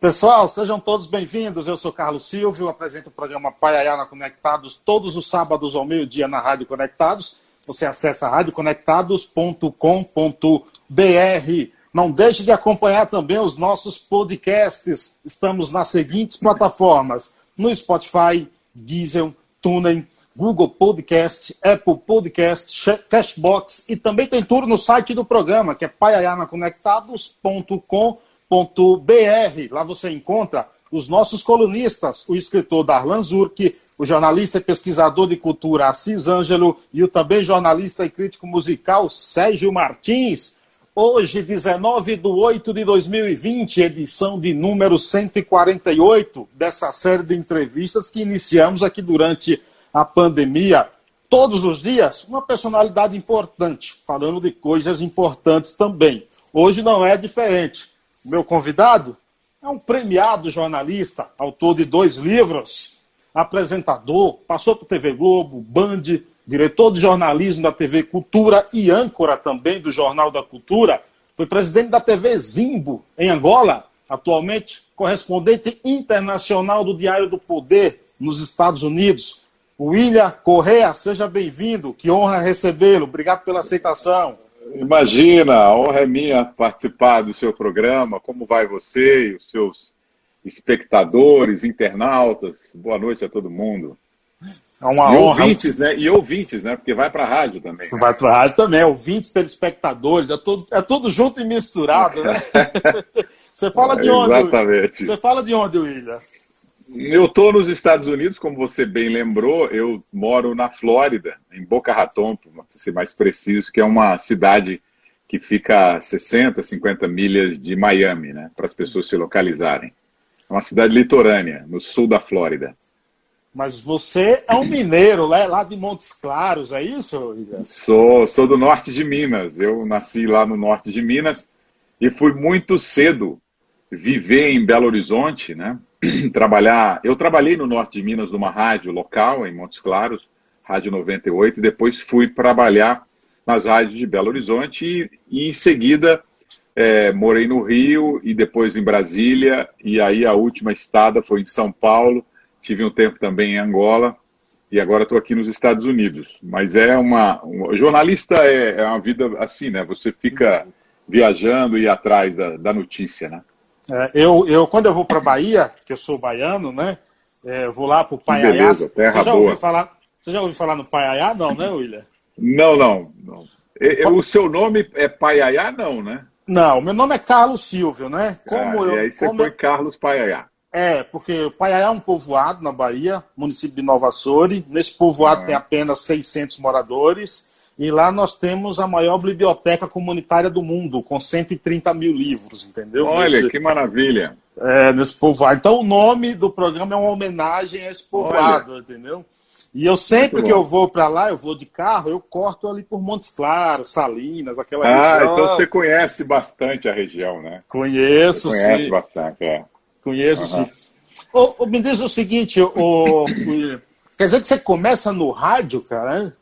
Pessoal, sejam todos bem-vindos. Eu sou Carlos Silvio, apresento o programa Paiaiana Conectados todos os sábados ao meio-dia na Rádio Conectados. Você acessa radioconectados.com.br. Não deixe de acompanhar também os nossos podcasts. Estamos nas seguintes plataformas: no Spotify, Diesel, TuneIn, Google Podcast, Apple Podcast, Cashbox e também tem tudo no site do programa, que é paiaianaconectados.com.br www.jornalismo.br. Lá você encontra os nossos colunistas, o escritor Darlan Zurk, o jornalista e pesquisador de cultura Assis Ângelo e o também jornalista e crítico musical Sérgio Martins. Hoje, 19 de 8 de 2020, edição de número 148 dessa série de entrevistas que iniciamos aqui durante a pandemia. Todos os dias, uma personalidade importante, falando de coisas importantes também. Hoje não é diferente meu convidado é um premiado jornalista, autor de dois livros, apresentador, passou por TV Globo, Band, diretor de jornalismo da TV Cultura e âncora também do Jornal da Cultura. Foi presidente da TV Zimbo, em Angola, atualmente correspondente internacional do Diário do Poder, nos Estados Unidos. William Correa, seja bem-vindo, que honra recebê-lo. Obrigado pela aceitação. Imagina, a honra é minha participar do seu programa. Como vai você e os seus espectadores, internautas? Boa noite a todo mundo. É uma e honra. Ouvintes, né? E ouvintes, né? Porque vai para a rádio também. Vai para a rádio também, ouvintes, telespectadores, é tudo, é tudo junto e misturado, né? você fala de onde? Exatamente. Você fala de onde, William? Eu estou nos Estados Unidos, como você bem lembrou, eu moro na Flórida, em Boca Raton, para ser mais preciso, que é uma cidade que fica a 60, 50 milhas de Miami, né, para as pessoas se localizarem. É uma cidade litorânea, no sul da Flórida. Mas você é um mineiro, né, lá de Montes Claros, é isso? Sou, sou do norte de Minas. Eu nasci lá no norte de Minas e fui muito cedo viver em Belo Horizonte, né? trabalhar. Eu trabalhei no norte de Minas numa rádio local, em Montes Claros, Rádio 98, e depois fui trabalhar nas rádios de Belo Horizonte e, e em seguida é, morei no Rio e depois em Brasília, e aí a última estada foi em São Paulo, tive um tempo também em Angola, e agora estou aqui nos Estados Unidos. Mas é uma. uma jornalista é, é, uma vida assim, né? Você fica viajando e atrás da, da notícia, né? É, eu, eu, quando eu vou para Bahia, que eu sou baiano, né? É, eu vou lá para o Paiaiá. Beleza, terra você já boa. ouviu falar? Você já ouviu falar no Paiaiá? Não, né, William? Não, não. não. o seu nome é Paiaiá, não, né? Não, meu nome é Carlos Silvio, né? Como ah, eu, e aí você como foi eu... Carlos Paiaiá. É, porque o Paiaiá é um povoado na Bahia, município de Nova Açores. Nesse povoado ah. tem apenas 600 moradores. E lá nós temos a maior biblioteca comunitária do mundo, com 130 mil livros, entendeu? Olha, que maravilha. É, nesse povoado. Então o nome do programa é uma homenagem a esse povoado, Olha. entendeu? E eu sempre que eu vou para lá, eu vou de carro, eu corto ali por Montes Claros, Salinas, aquela ah, região. Ah, então você conhece bastante a região, né? Conheço, você conhece sim. bastante, é. Conheço, uhum. sim. Ô, me diz o seguinte, ô, quer dizer que você começa no rádio, cara, né?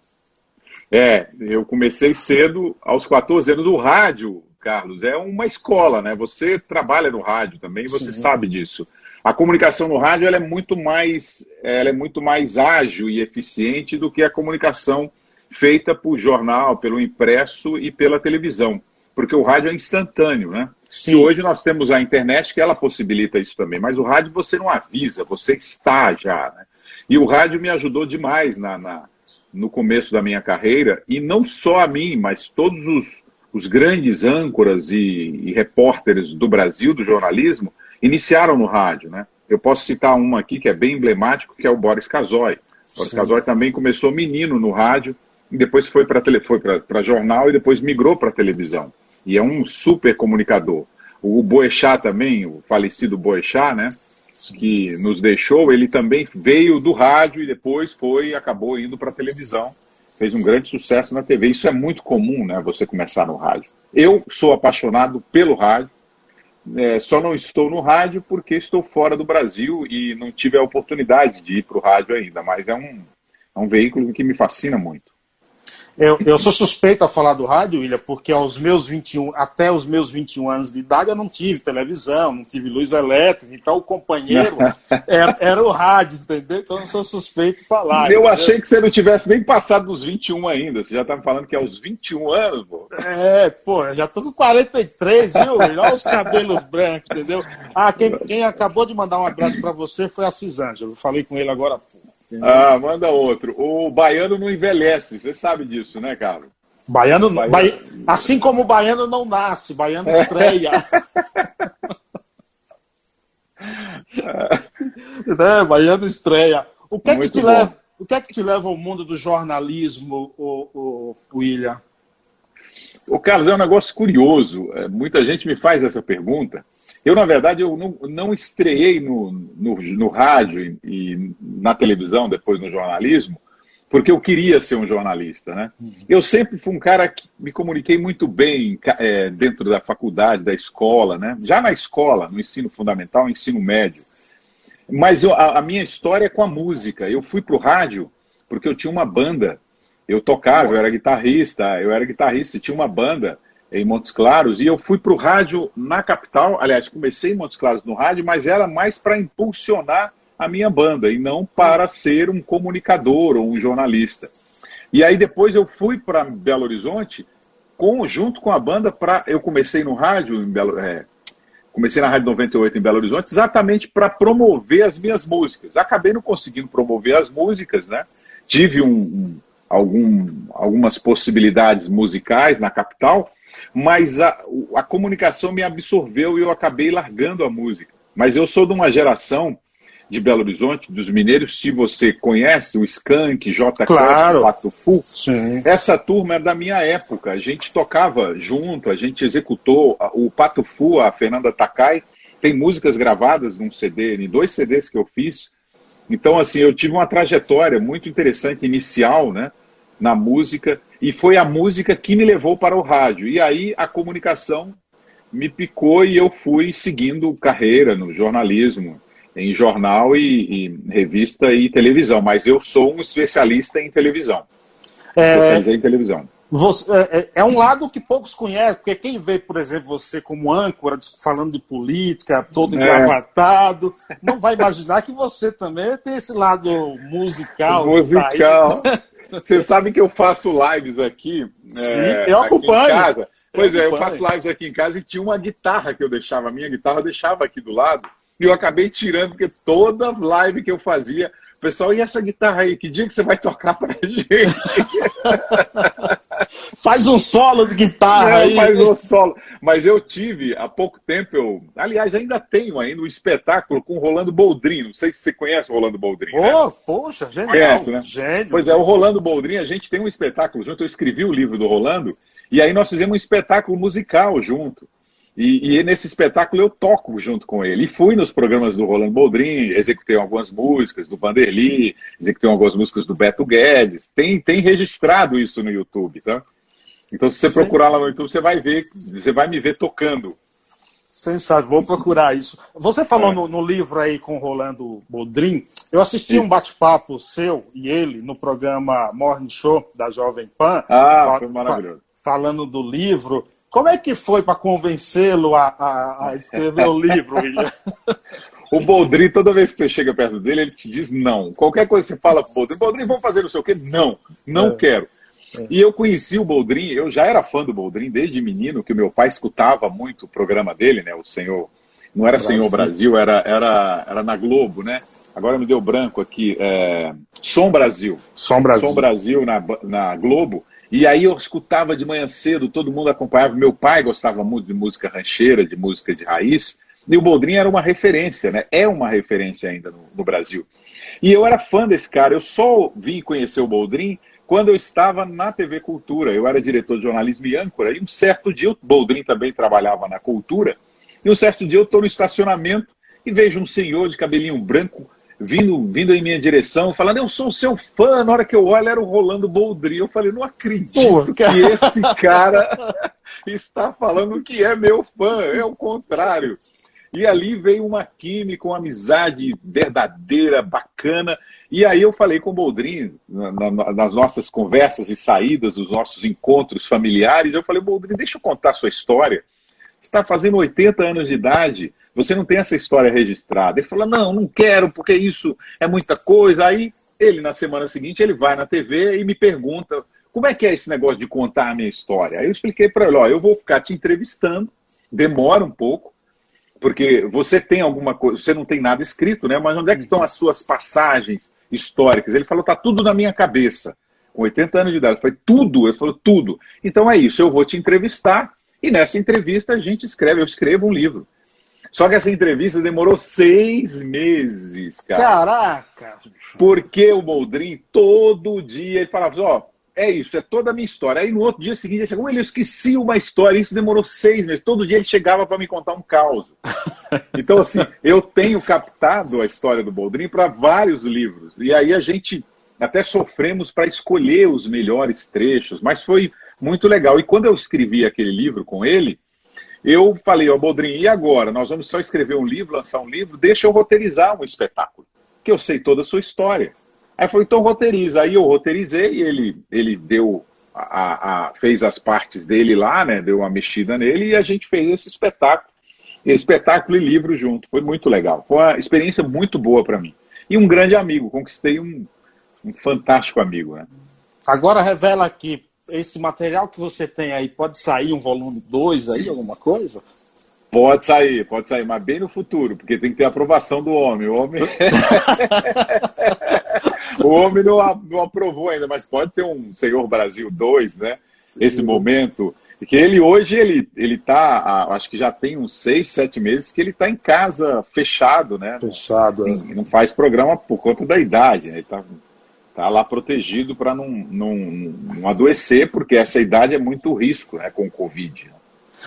É, eu comecei cedo, aos 14 anos, do rádio, Carlos. É uma escola, né? Você trabalha no rádio também, você Sim. sabe disso. A comunicação no rádio ela é muito mais, ela é muito mais ágil e eficiente do que a comunicação feita por jornal, pelo impresso e pela televisão, porque o rádio é instantâneo, né? Sim. E hoje nós temos a internet que ela possibilita isso também, mas o rádio você não avisa, você está já, né? E o rádio me ajudou demais na, na no começo da minha carreira, e não só a mim, mas todos os, os grandes âncoras e, e repórteres do Brasil, do jornalismo, iniciaram no rádio. Né? Eu posso citar um aqui que é bem emblemático, que é o Boris Casoy. Boris. Casoy também começou menino no rádio, e depois foi para foi jornal e depois migrou para televisão. E é um super comunicador. O Boechat também, o falecido Boechat, né? Que nos deixou, ele também veio do rádio e depois foi acabou indo para a televisão. Fez um grande sucesso na TV. Isso é muito comum, né? Você começar no rádio. Eu sou apaixonado pelo rádio. É, só não estou no rádio porque estou fora do Brasil e não tive a oportunidade de ir para o rádio ainda. Mas é um, é um veículo que me fascina muito. Eu, eu sou suspeito a falar do rádio, William, porque aos meus 21, até os meus 21 anos de idade eu não tive televisão, não tive luz elétrica, então o companheiro era, era, o rádio, entendeu? Então eu sou suspeito de falar. Eu entendeu? achei que você não tivesse nem passado dos 21 ainda, você já estava falando que é aos 21 anos, pô. É, pô, já tô com 43, viu? Olha os cabelos brancos, entendeu? Ah, quem, quem acabou de mandar um abraço para você foi a Cisângela, eu falei com ele agora ah, manda outro. O baiano não envelhece, você sabe disso, né, Carlos? Baiano, baiano... Ba... assim como o baiano não nasce, baiano estreia. né? Baiano estreia. O que, é que te leva, o que é que te leva ao mundo do jornalismo, o, o, o William? O Carlos, é um negócio curioso. É, muita gente me faz essa pergunta. Eu, na verdade, eu não, não estreiei no, no, no rádio e, e, na televisão, depois no jornalismo, porque eu queria ser um jornalista, né? Uhum. Eu sempre fui um cara que me comuniquei muito bem é, dentro da faculdade, da escola, né? Já na escola, no ensino fundamental, no ensino médio. Mas eu, a, a, minha história é com a música. Eu fui para o rádio porque eu tinha uma banda. Eu tocava, eu era guitarrista, eu era guitarrista, tinha uma banda em Montes Claros, e eu fui para o rádio na capital. Aliás, comecei em Montes Claros no rádio, mas era mais para impulsionar a minha banda e não para ser um comunicador ou um jornalista. E aí depois eu fui para Belo Horizonte com, junto com a banda para eu comecei no rádio em Belo é, comecei na Rádio 98 em Belo Horizonte exatamente para promover as minhas músicas. Acabei não conseguindo promover as músicas, né? Tive um, um, algum, algumas possibilidades musicais na capital, mas a, a comunicação me absorveu e eu acabei largando a música. Mas eu sou de uma geração de Belo Horizonte, dos mineiros, se você conhece o Skank, J. Claro. Pato Fu, Sim. essa turma é da minha época. A gente tocava junto, a gente executou o Pato Fu, a Fernanda Takai, tem músicas gravadas num CD, em dois CDs que eu fiz. Então, assim, eu tive uma trajetória muito interessante inicial, né? Na música, e foi a música que me levou para o rádio. E aí a comunicação me picou e eu fui seguindo carreira no jornalismo, em jornal e, e revista e televisão. Mas eu sou um especialista em televisão. É... em televisão. Você, é, é, é, um lado que poucos conhecem, porque quem vê, por exemplo, você como âncora, falando de política, todo é. engravatado, é. não vai imaginar que você também tem esse lado musical. Musical. Tá Você sabe que eu faço lives aqui. Sim, é, eu acompanho. casa. Pois eu é, eu faço lives aqui em casa e tinha uma guitarra que eu deixava, a minha guitarra eu deixava aqui do lado, e eu acabei tirando, porque toda live que eu fazia, pessoal, e essa guitarra aí, que dia que você vai tocar pra gente? Faz um solo de guitarra aí. Faz um solo. Mas eu tive, há pouco tempo, eu, aliás, ainda tenho ainda um espetáculo com o Rolando Boldrin. Não sei se você conhece o Rolando Boldrin. Oh, né? Poxa, genial. Conhece, né? Gênio. Pois é, o Rolando Boldrin, a gente tem um espetáculo junto. Eu escrevi o livro do Rolando, e aí nós fizemos um espetáculo musical junto. E, e, nesse espetáculo eu toco junto com ele. E fui nos programas do Rolando Boldrin, executei algumas músicas do Vanderly, executei algumas músicas do Beto Guedes. Tem, tem registrado isso no YouTube, tá? Então, se você Sim. procurar lá no YouTube, você vai ver, você vai me ver tocando. Sensato, vou procurar isso. Você falou é. no, no, livro aí com o Rolando Boldrin. Eu assisti Sim. um bate-papo seu e ele no programa Morning Show da Jovem Pan. Ah, foi maravilhoso. Falando do livro. Como é que foi para convencê-lo a, a, a, escrever o livro, William? O Boldrin, toda vez que você chega perto dele, ele te diz não. Qualquer coisa que você fala pro Boldrin, Boldrin, vamos fazer não sei o quê? Não, não é. quero. É. E eu conheci o Boldrin, eu já era fã do Boldrin desde menino, que o meu pai escutava muito o programa dele, né? O Senhor. Não era Senhor Brasil, era, era, era na Globo, né? Agora me deu branco aqui. É... Som Brasil. Som Brasil. Som Brasil na, na Globo. E aí eu escutava de manhã cedo, todo mundo acompanhava. Meu pai gostava muito de música rancheira, de música de raiz. E o Boldrin era uma referência, né? É uma referência ainda no, no Brasil. E eu era fã desse cara. Eu só vim conhecer o Boldrin quando eu estava na TV Cultura. Eu era diretor de jornalismo e âncora. E um certo dia, o Boldrin também trabalhava na Cultura. E um certo dia eu estou no estacionamento e vejo um senhor de cabelinho branco vindo, vindo em minha direção, falando, eu sou seu fã. Na hora que eu olho, era o Rolando Boldrin. Eu falei, não acredito que esse cara está falando que é meu fã. É o contrário. E ali veio uma química, uma amizade verdadeira, bacana. E aí eu falei com o Boldrin, na, na, nas nossas conversas e saídas, dos nossos encontros familiares, eu falei, Boldrin, deixa eu contar a sua história. Está fazendo 80 anos de idade, você não tem essa história registrada. Ele falou, não, não quero, porque isso é muita coisa. Aí ele, na semana seguinte, ele vai na TV e me pergunta, como é que é esse negócio de contar a minha história? Aí eu expliquei para ele, ó, eu vou ficar te entrevistando, demora um pouco, porque você tem alguma coisa, você não tem nada escrito, né? Mas onde é que estão as suas passagens históricas? Ele falou, tá tudo na minha cabeça. Com 80 anos de idade, foi tudo, ele falou tudo. Então é isso, eu vou te entrevistar e nessa entrevista a gente escreve, eu escrevo um livro. Só que essa entrevista demorou seis meses, cara. Caraca! Porque o Boldrin, todo dia, ele falava assim, ó, é isso, é toda a minha história. Aí no outro dia seguinte, ele chegou, ele esqueci uma história, isso demorou seis meses. Todo dia ele chegava para me contar um caos. Então, assim, eu tenho captado a história do Boldrin para vários livros. E aí a gente até sofremos para escolher os melhores trechos, mas foi muito legal. E quando eu escrevi aquele livro com ele, eu falei, ó, Boldrin, e agora? Nós vamos só escrever um livro, lançar um livro, deixa eu roteirizar um espetáculo, que eu sei toda a sua história. Aí falou, então roteiriza. Aí eu roteirizei, ele, ele deu a, a, fez as partes dele lá, né? Deu uma mexida nele e a gente fez esse espetáculo. Espetáculo e livro junto. Foi muito legal. Foi uma experiência muito boa para mim. E um grande amigo. Conquistei um, um fantástico amigo, né? Agora revela aqui, esse material que você tem aí, pode sair um volume 2 aí, alguma coisa? Pode sair, pode sair, mas bem no futuro, porque tem que ter aprovação do homem. O homem, o homem não, não aprovou ainda, mas pode ter um Senhor Brasil 2, né? Esse uhum. momento. Que ele hoje, ele, ele tá, acho que já tem uns seis, sete meses que ele está em casa fechado, né? Fechado. Não, é. não faz programa por conta da idade, né? Ele está tá lá protegido para não, não, não adoecer, porque essa idade é muito risco né, com o Covid.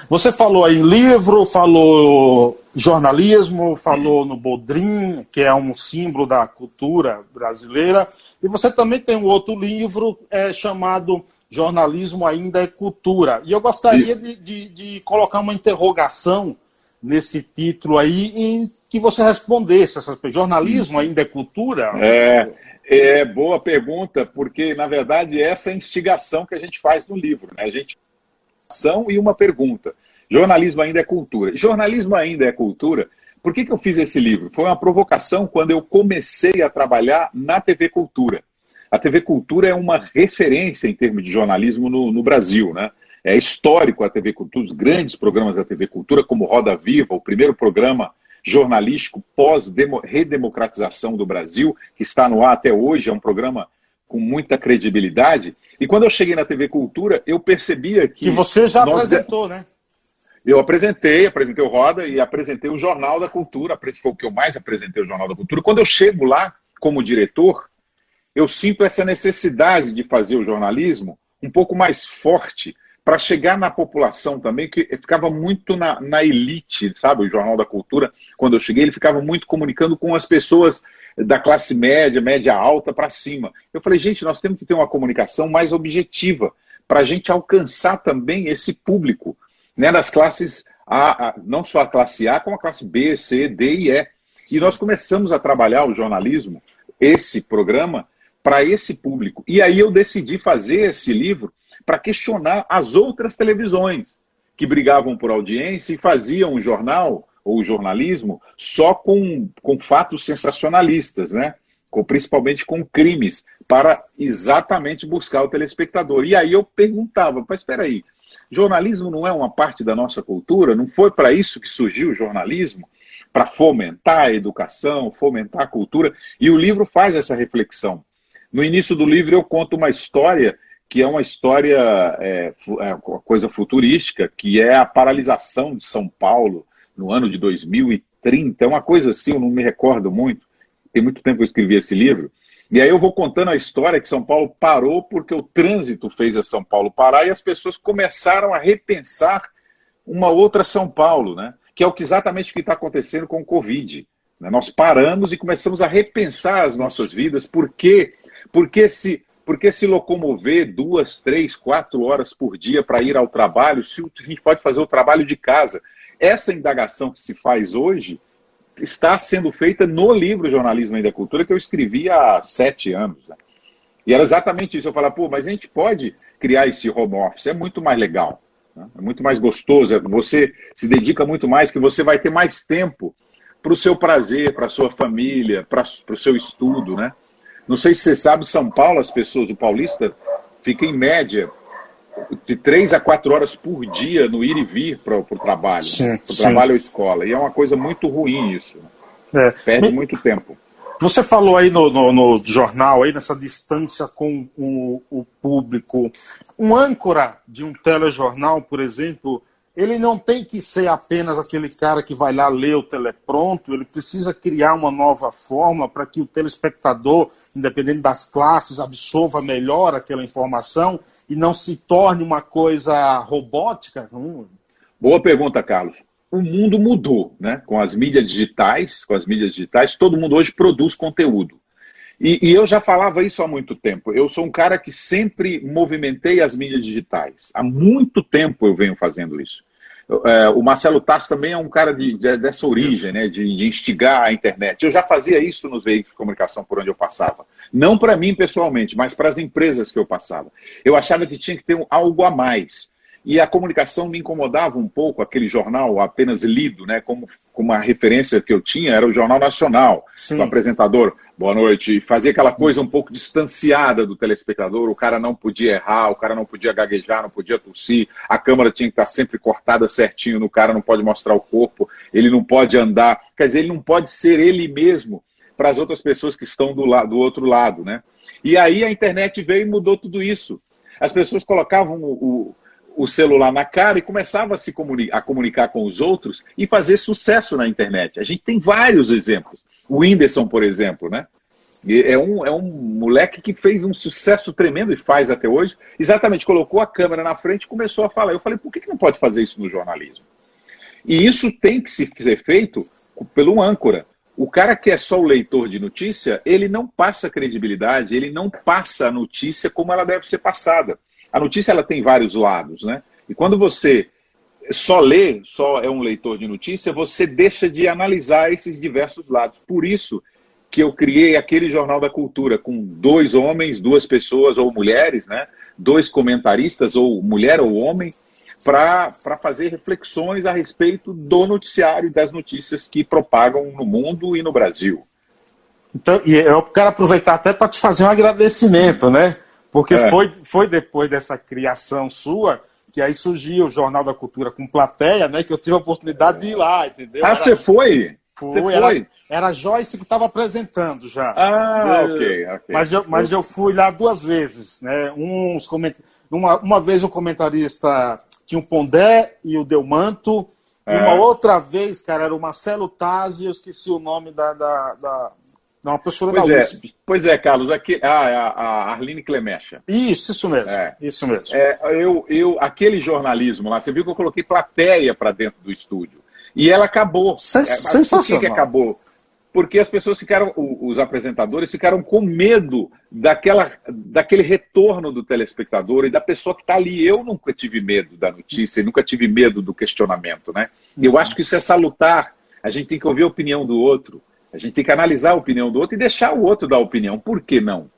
Você falou aí livro, falou jornalismo, falou no Bodrim, que é um símbolo da cultura brasileira, e você também tem um outro livro é, chamado Jornalismo Ainda é Cultura. E eu gostaria de, de, de, colocar uma interrogação nesse título aí, em que você respondesse essas Jornalismo ainda é cultura? É, é boa pergunta, porque, na verdade, essa é a instigação que a gente faz no livro. Né? A gente e uma pergunta. Jornalismo ainda é cultura. Jornalismo ainda é cultura. Por que, que eu fiz esse livro? Foi uma provocação quando eu comecei a trabalhar na TV Cultura. A TV Cultura é uma referência em termos de jornalismo no, no Brasil, né? É histórico a TV Cultura, os grandes programas da TV Cultura, como Roda Viva, o primeiro programa jornalístico pós-redemocratização do Brasil, que está no ar até hoje, é um programa com muita credibilidade. E quando eu cheguei na TV Cultura, eu percebia que. Que você já apresentou, né? Eu apresentei, apresentei o Roda e apresentei o Jornal da Cultura, foi o que eu mais apresentei o Jornal da Cultura. Quando eu chego lá como diretor, eu sinto essa necessidade de fazer o jornalismo um pouco mais forte para chegar na população também, que ficava muito na, na, elite, sabe? O Jornal da Cultura, quando eu cheguei, ele ficava muito comunicando com as pessoas da classe média, média alta para cima. Eu falei, gente, nós temos que ter uma comunicação mais objetiva para a gente alcançar também esse público, né, das classes A, a, não só a classe A, como a classe B, C, D e E. E nós começamos a trabalhar o jornalismo, esse programa, para esse público. E aí eu decidi fazer esse livro para questionar as outras televisões que brigavam por audiência e faziam um jornal ou jornalismo só com, com fatos sensacionalistas, né? Com, principalmente com crimes, para exatamente buscar o telespectador. E aí eu perguntava, mas espera aí, jornalismo não é uma parte da nossa cultura? Não foi para isso que surgiu o jornalismo? Para fomentar a educação, fomentar a cultura? E o livro faz essa reflexão. No início do livro eu conto uma história que é uma história, é, é, uma coisa futurística, que é a paralisação de São Paulo no ano de 2030, é uma coisa assim, eu não me recordo muito, tem muito tempo que eu escrevi esse livro, e aí eu vou contando a história que São Paulo parou porque o trânsito fez a São Paulo parar e as pessoas começaram a repensar uma outra São Paulo, né? que é o que exatamente o que está acontecendo com o Covid. Né? Nós paramos e começamos a repensar as nossas vidas, por quê? Porque se, porque se locomover duas, três, quatro horas por dia para ir ao trabalho, se a gente pode fazer o trabalho de casa. Essa indagação que se faz hoje está sendo feita no livro Jornalismo e da Cultura, que eu escrevi há sete anos. Né? E era exatamente isso. Eu falava, pô, mas a gente pode criar esse home office, é muito mais legal, né? é muito mais gostoso, é, você se dedica muito mais, que você vai ter mais tempo para o seu prazer, para a sua família, para o seu estudo, né? Não sei se você sabe, São Paulo, as pessoas, o paulista, fica em média de três a quatro horas por dia no ir e vir para o trabalho, para o trabalho ou escola. E é uma coisa muito ruim isso. É. Perde muito tempo. Você falou aí no, no, no, jornal, aí nessa distância com o, o, público. Um âncora de um telejornal, por exemplo, ele não tem que ser apenas aquele cara que vai lá ler o telepronto, ele precisa criar uma nova forma para que o telespectador, independente das classes, absorva melhor aquela informação e não se torne uma coisa robótica? Boa pergunta, Carlos. O mundo mudou, né? Com as mídias digitais, com as mídias digitais, todo mundo hoje produz conteúdo. E, e, eu já falava isso há muito tempo. Eu sou um cara que sempre movimentei as mídias digitais. Há muito tempo eu venho fazendo isso. É, o Marcelo Tassi também é um cara de, de, dessa origem, né, de, de, instigar a internet. Eu já fazia isso nos veículos de comunicação por onde eu passava. Não para mim pessoalmente, mas para as empresas que eu passava. Eu achava que tinha que ter um, algo a mais. E a comunicação me incomodava um pouco, aquele jornal apenas lido, né, como, como a referência que eu tinha era o Jornal Nacional, Sim. do apresentador boa noite, e fazia aquela coisa um pouco distanciada do telespectador, o cara não podia errar, o cara não podia gaguejar, não podia tossir, a câmera tinha que estar sempre cortada certinho no cara, não pode mostrar o corpo, ele não pode andar, quer dizer, ele não pode ser ele mesmo para as outras pessoas que estão do, do outro lado, né? E aí a internet veio e mudou tudo isso. As pessoas colocavam o, o, o celular na cara e começavam a se comunicar, a comunicar com os outros e fazer sucesso na internet. A gente tem vários exemplos. O Whindersson, por exemplo, né? É um, é um moleque que fez um sucesso tremendo e faz até hoje. Exatamente, colocou a câmera na frente e começou a falar. Eu falei, por que, que não pode fazer isso no jornalismo? E isso tem que ser feito pelo âncora. O cara que é só o leitor de notícia, ele não passa credibilidade, ele não passa a notícia como ela deve ser passada. A notícia ela tem vários lados, né? E quando você só lê, só é um leitor de notícia, você deixa de analisar esses diversos lados. Por isso que eu criei aquele Jornal da Cultura com dois homens, duas pessoas ou mulheres, né? Dois comentaristas, ou mulher ou homem, para fazer reflexões a respeito do noticiário e das notícias que propagam no mundo e no Brasil. Então, e eu quero aproveitar até para te fazer um agradecimento, né? Porque é. foi, foi depois dessa criação sua que aí surgiu o Jornal da Cultura com plateia, né? Que eu tive a oportunidade de ir lá, entendeu? Ah, você foi? Foi, você era, Joyce que estava apresentando já. Ah, ok, ok. Mas eu, mas eu fui lá duas vezes, né? Uns coment... uma, uma vez o comentarista tinha o Pondé e o Delmanto. É. Uma outra vez, cara, era o Marcelo Tazzi, eu esqueci o nome da, da, da não, uma professora pois da é, USP. Pois é, Carlos, aqui, ah, a, a Arline Clemecha. Isso, isso mesmo. É. Isso mesmo. É, eu, eu, aquele jornalismo lá, você viu que eu coloquei plateia para dentro do estúdio. E ela acabou. Sens é, sensacional. Por que, que acabou? Porque as pessoas ficaram, os apresentadores ficaram com medo daquela, daquele retorno do telespectador e da pessoa que está ali. Eu nunca tive medo da notícia, nunca tive medo do questionamento, né? Eu acho que isso é salutar. A gente tem que ouvir a opinião do outro. A gente tem que analisar a opinião do outro e deixar o outro dar opinião. Por que não?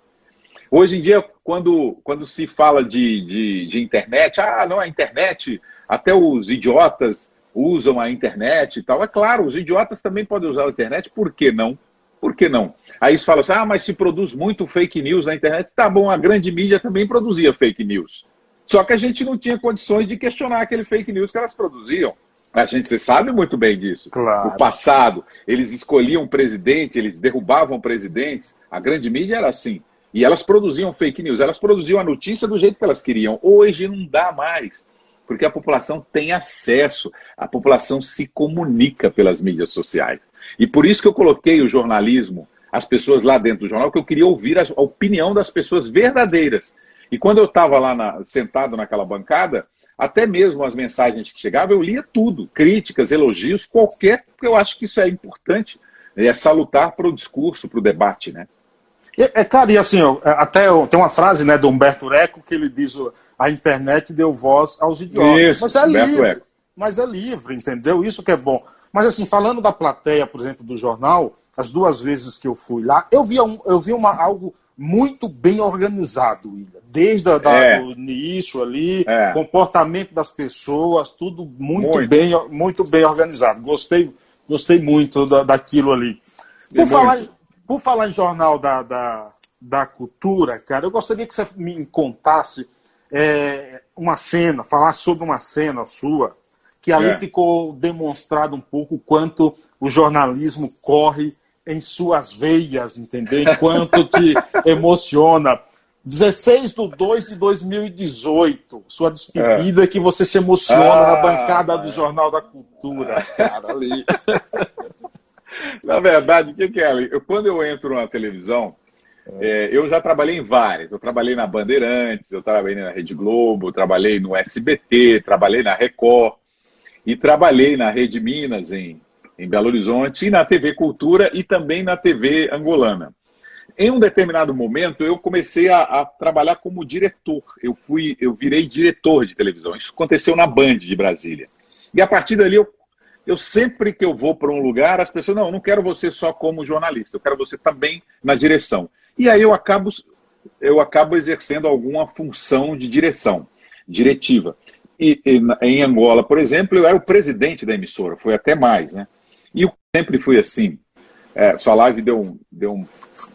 Hoje em dia, quando, quando se fala de, de, de internet, ah, não, a internet, até os idiotas usam a internet e tal. É claro, os idiotas também podem usar a internet, por que não? Por que não? Aí se fala assim, ah, mas se produz muito fake news na internet. Tá bom, a grande mídia também produzia fake news. Só que a gente não tinha condições de questionar aquele fake news que elas produziam. A gente sabe muito bem disso. Claro. No passado, eles escolhiam presidente, eles derrubavam presidentes. A grande mídia era assim. E elas produziam fake news, elas produziam a notícia do jeito que elas queriam. Hoje não dá mais, porque a população tem acesso, a população se comunica pelas mídias sociais. E por isso que eu coloquei o jornalismo, as pessoas lá dentro do jornal, que eu queria ouvir a opinião das pessoas verdadeiras. E quando eu estava lá na, sentado naquela bancada, até mesmo as mensagens que chegavam, eu lia tudo, críticas, elogios, qualquer, porque eu acho que isso é importante, é salutar para o discurso, para o debate, né? É, é claro, e assim, até tem uma frase né, do Humberto Eco que ele diz a internet deu voz aos idiotas. Isso, mas é Humberto livre. Eco. mas é livre, entendeu? Isso que é bom. Mas assim, falando da plateia, por exemplo, do jornal, as duas vezes que eu fui lá, eu vi, um, eu vi uma, algo muito bem organizado, William. Desde o é. início ali, é. comportamento das pessoas, tudo muito, muito, bem, muito bem organizado. Gostei, gostei muito da, daquilo ali. Por falar, por falar em jornal da, da, da cultura, cara, eu gostaria que você me contasse é, uma cena, falar sobre uma cena sua, que ali é. ficou demonstrado um pouco quanto o jornalismo corre em suas veias, entendeu? Enquanto te emociona. 16 de 2 de 2018, sua despedida é. que você se emociona ah, na bancada do Jornal da Cultura, cara, ali. Na verdade, o que, que é ali? Eu, quando eu entro na televisão, é, eu já trabalhei em várias. Eu trabalhei na Bandeirantes, eu trabalhei na Rede Globo, trabalhei no SBT, trabalhei na Record e trabalhei na Rede Minas, em em Belo Horizonte, e na TV Cultura e também na TV angolana. Em um determinado momento, eu comecei a, a, trabalhar como diretor. Eu fui, eu virei diretor de televisão. Isso aconteceu na Band de Brasília. E a partir dali, eu, eu sempre que eu vou para um lugar, as pessoas não, eu não quero você só como jornalista. Eu quero você também na direção. E aí eu acabo, eu acabo exercendo alguma função de direção, diretiva. E, e em Angola, por exemplo, eu era o presidente da emissora. Foi até mais, né? Eu sempre fui assim. É, sua live deu um. Deu um...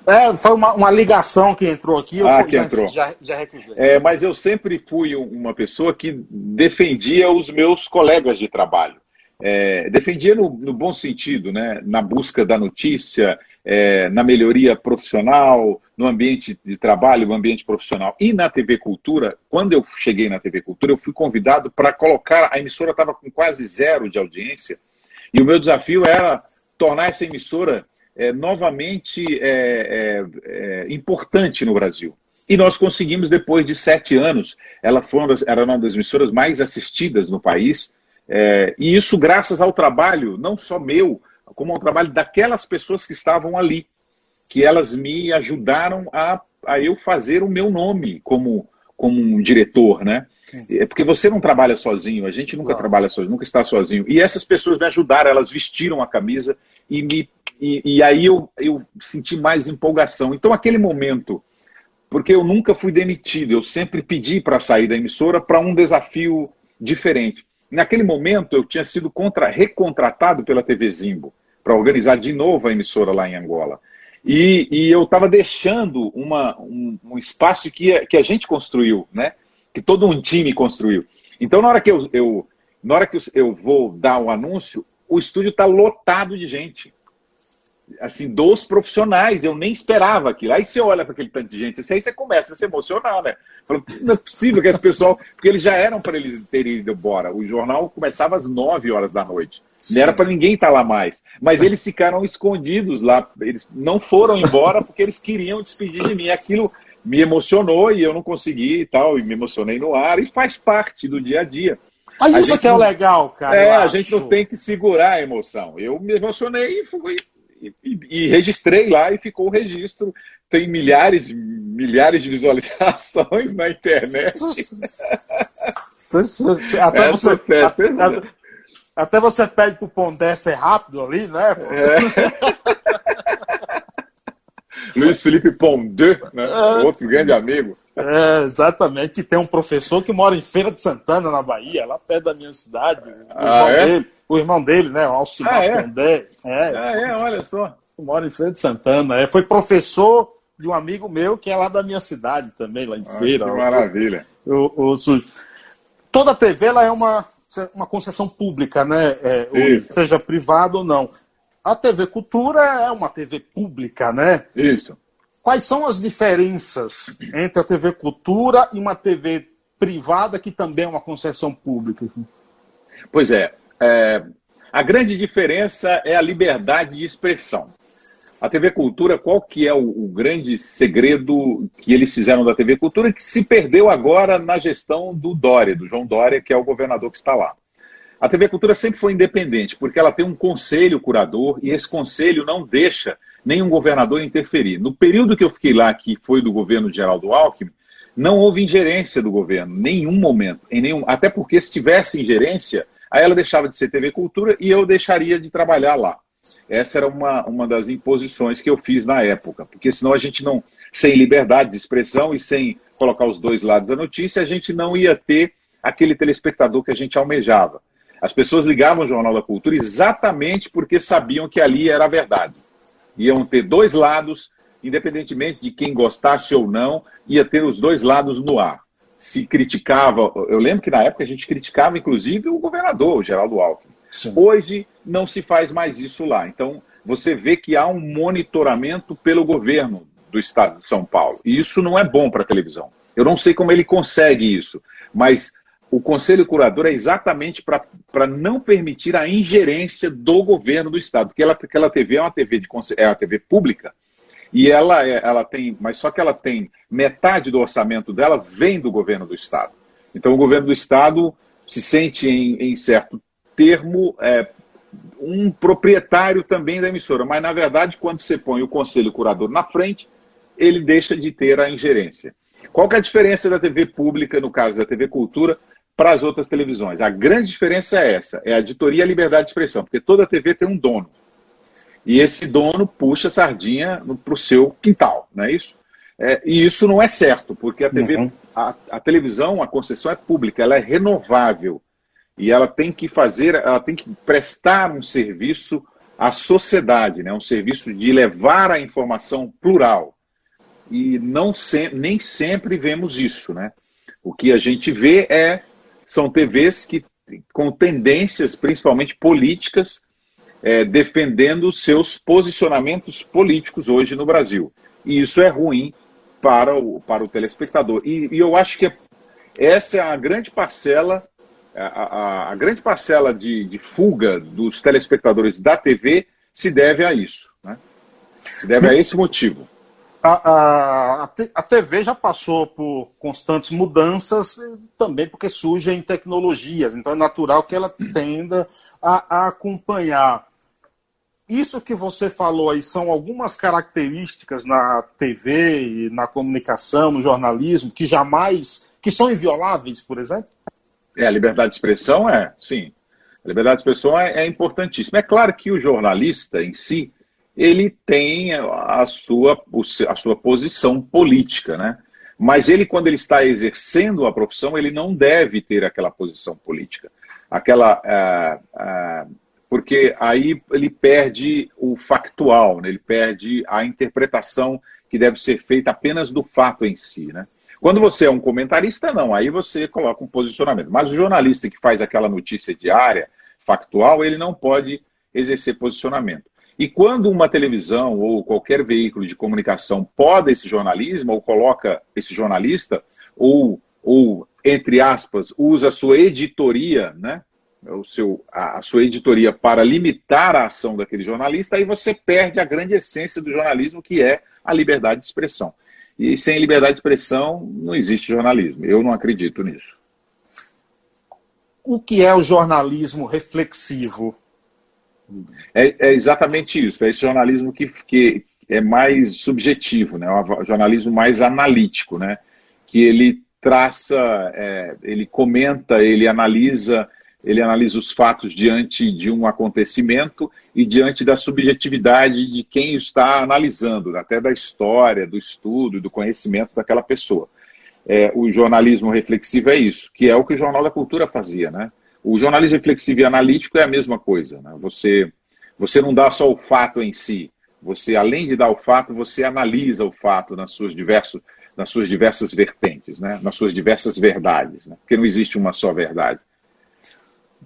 É, foi uma, uma ligação que entrou aqui. Ah, que entrou. Já, já recusei. É, mas eu sempre fui uma pessoa que defendia os meus colegas de trabalho. É, defendia no, no, bom sentido, né? na busca da notícia, é, na melhoria profissional, no ambiente de trabalho, no ambiente profissional. E na TV Cultura, quando eu cheguei na TV Cultura, eu fui convidado para colocar. A emissora estava com quase zero de audiência e o meu desafio era tornar essa emissora é, novamente é, é, é, importante no Brasil. E nós conseguimos, depois de sete anos, ela foi uma das, era uma das emissoras mais assistidas no país, é, e isso graças ao trabalho, não só meu, como ao trabalho daquelas pessoas que estavam ali, que elas me ajudaram a, a eu fazer o meu nome como, como um diretor, né? É porque você não trabalha sozinho, a gente nunca não. trabalha sozinho, nunca está sozinho. E essas pessoas me ajudaram, elas vestiram a camisa e, me, e, e aí eu, eu senti mais empolgação. Então, aquele momento, porque eu nunca fui demitido, eu sempre pedi para sair da emissora para um desafio diferente. Naquele momento, eu tinha sido contra, recontratado pela TV Zimbo para organizar de novo a emissora lá em Angola. E, e eu estava deixando uma, um, um espaço que, que a gente construiu, né? Que todo um time construiu. Então, na hora que eu, eu na hora que eu vou dar o um anúncio, o estúdio está lotado de gente. Assim, dos profissionais, eu nem esperava aquilo. Aí você olha para aquele tanto de gente, assim, aí você começa a se emocionar, né? não é possível que esse pessoal. Porque eles já eram para eles terem ido embora. O jornal começava às 9 horas da noite. Sim. Não era para ninguém estar tá lá mais. Mas eles ficaram escondidos lá. Eles não foram embora porque eles queriam despedir de mim. Aquilo me emocionou e eu não consegui e tal, e me emocionei no ar, e faz parte do dia a dia. Mas a isso que é o legal, cara. É, a gente não tem que segurar a emoção. Eu me emocionei e, fui, e, e, e, registrei lá e ficou o registro. Tem milhares, milhares de visualizações na internet. até, você, até, até, você pede pro Pondé ser rápido ali, né? É. Luiz Felipe Pondé, né? É. outro grande amigo. É, exatamente. Tem um professor que mora em Feira de Santana, na Bahia, lá perto da minha cidade. O ah, irmão, é? dele, o irmão dele, né? O Alcimar ah, é? Pondé. É, ah, é, olha só. Mora em Feira de Santana. É, foi professor de um amigo meu que é lá da minha cidade também, lá em ah, Feira. Que maravilha. O, o, o, toda a TV ela é uma, uma concessão pública, né? É, seja privada ou não. A TV Cultura é uma TV pública, né? Isso. Quais são as diferenças entre a TV Cultura e uma TV privada que também é uma concessão pública? Pois é, é a grande diferença é a liberdade de expressão. A TV Cultura, qual que é o, o, grande segredo que eles fizeram da TV Cultura que se perdeu agora na gestão do Dória, do João Dória, que é o governador que está lá? A TV Cultura sempre foi independente, porque ela tem um conselho curador e esse conselho não deixa nenhum governador interferir. No período que eu fiquei lá, que foi do governo Geraldo Alckmin, não houve ingerência do governo, nenhum momento, em nenhum, até porque se tivesse ingerência, Aí ela deixava de ser TV Cultura e eu deixaria de trabalhar lá. Essa era uma, uma das imposições que eu fiz na época, porque senão a gente não, sem liberdade de expressão e sem colocar os dois lados da notícia, a gente não ia ter aquele telespectador que a gente almejava. As pessoas ligavam o Jornal da Cultura exatamente porque sabiam que ali era a verdade. Iam ter dois lados, independentemente de quem gostasse ou não, ia ter os dois lados no ar. Se criticava, eu lembro que na época a gente criticava inclusive o governador, o Geraldo Alckmin. Sim. Hoje não se faz mais isso lá. Então, você vê que há um monitoramento pelo governo do estado de São Paulo. E isso não é bom para a televisão. Eu não sei como ele consegue isso, mas o conselho curador é exatamente para não permitir a ingerência do governo do estado, porque ela, aquela TV é uma TV de é uma TV pública e ela, é, ela tem, mas só que ela tem metade do orçamento dela vem do governo do estado. Então o governo do estado se sente em, em certo termo é, um proprietário também da emissora, mas na verdade quando você põe o conselho curador na frente, ele deixa de ter a ingerência. Qual que é a diferença da TV pública, no caso da TV Cultura, para as outras televisões? A grande diferença é essa, é a editoria e a liberdade de expressão, porque toda TV tem um dono. E esse dono puxa a sardinha para o seu quintal, não é isso? É, e isso não é certo, porque a, TV, uhum. a, a, televisão, a concessão é pública, ela é renovável. E ela tem que fazer, ela tem que prestar um serviço à sociedade, né? um serviço de levar a informação plural e não se, nem sempre vemos isso, né? O que a gente vê é são TVs que com tendências, principalmente políticas, é, defendendo seus posicionamentos políticos hoje no Brasil. E isso é ruim para o, para o telespectador. E, e eu acho que essa é a grande parcela, a, a, a grande parcela de, de, fuga dos telespectadores da TV se deve a isso. Né? Se deve a esse motivo a, a, TV já passou por constantes mudanças, também porque surgem tecnologias, então é natural que ela tenda a, a acompanhar. Isso que você falou aí são algumas características na TV e na comunicação, no jornalismo, que jamais, que são invioláveis, por exemplo? É, a liberdade de expressão é, sim. A liberdade de expressão é, é importantíssima. É claro que o jornalista em si, ele tem a sua, a sua posição política, né? Mas ele, quando ele está exercendo a profissão, ele não deve ter aquela posição política. Aquela. Uh, uh, porque aí ele perde o factual, né? ele perde a interpretação que deve ser feita apenas do fato em si. Né? Quando você é um comentarista, não, aí você coloca um posicionamento. Mas o jornalista que faz aquela notícia diária, factual, ele não pode exercer posicionamento. E quando uma televisão ou qualquer veículo de comunicação poda esse jornalismo, ou coloca esse jornalista, ou, ou entre aspas, usa a sua editoria, né? O seu, a, a sua editoria para limitar a ação daquele jornalista, aí você perde a grande essência do jornalismo, que é a liberdade de expressão. E sem liberdade de expressão não existe jornalismo. Eu não acredito nisso. O que é o jornalismo reflexivo? É, é, exatamente isso. É esse jornalismo que, que é mais subjetivo, né? O jornalismo mais analítico, né? Que ele traça, é, ele comenta, ele analisa, ele analisa os fatos diante de um acontecimento e diante da subjetividade de quem está analisando, até da história, do estudo, do conhecimento daquela pessoa. É, o jornalismo reflexivo é isso, que é o que o Jornal da Cultura fazia, né? O jornalismo reflexivo e analítico é a mesma coisa. Né? Você, você não dá só o fato em si. Você, além de dar o fato, você analisa o fato nas suas, diversos, nas suas diversas vertentes, né? nas suas diversas verdades. Né? Porque não existe uma só verdade.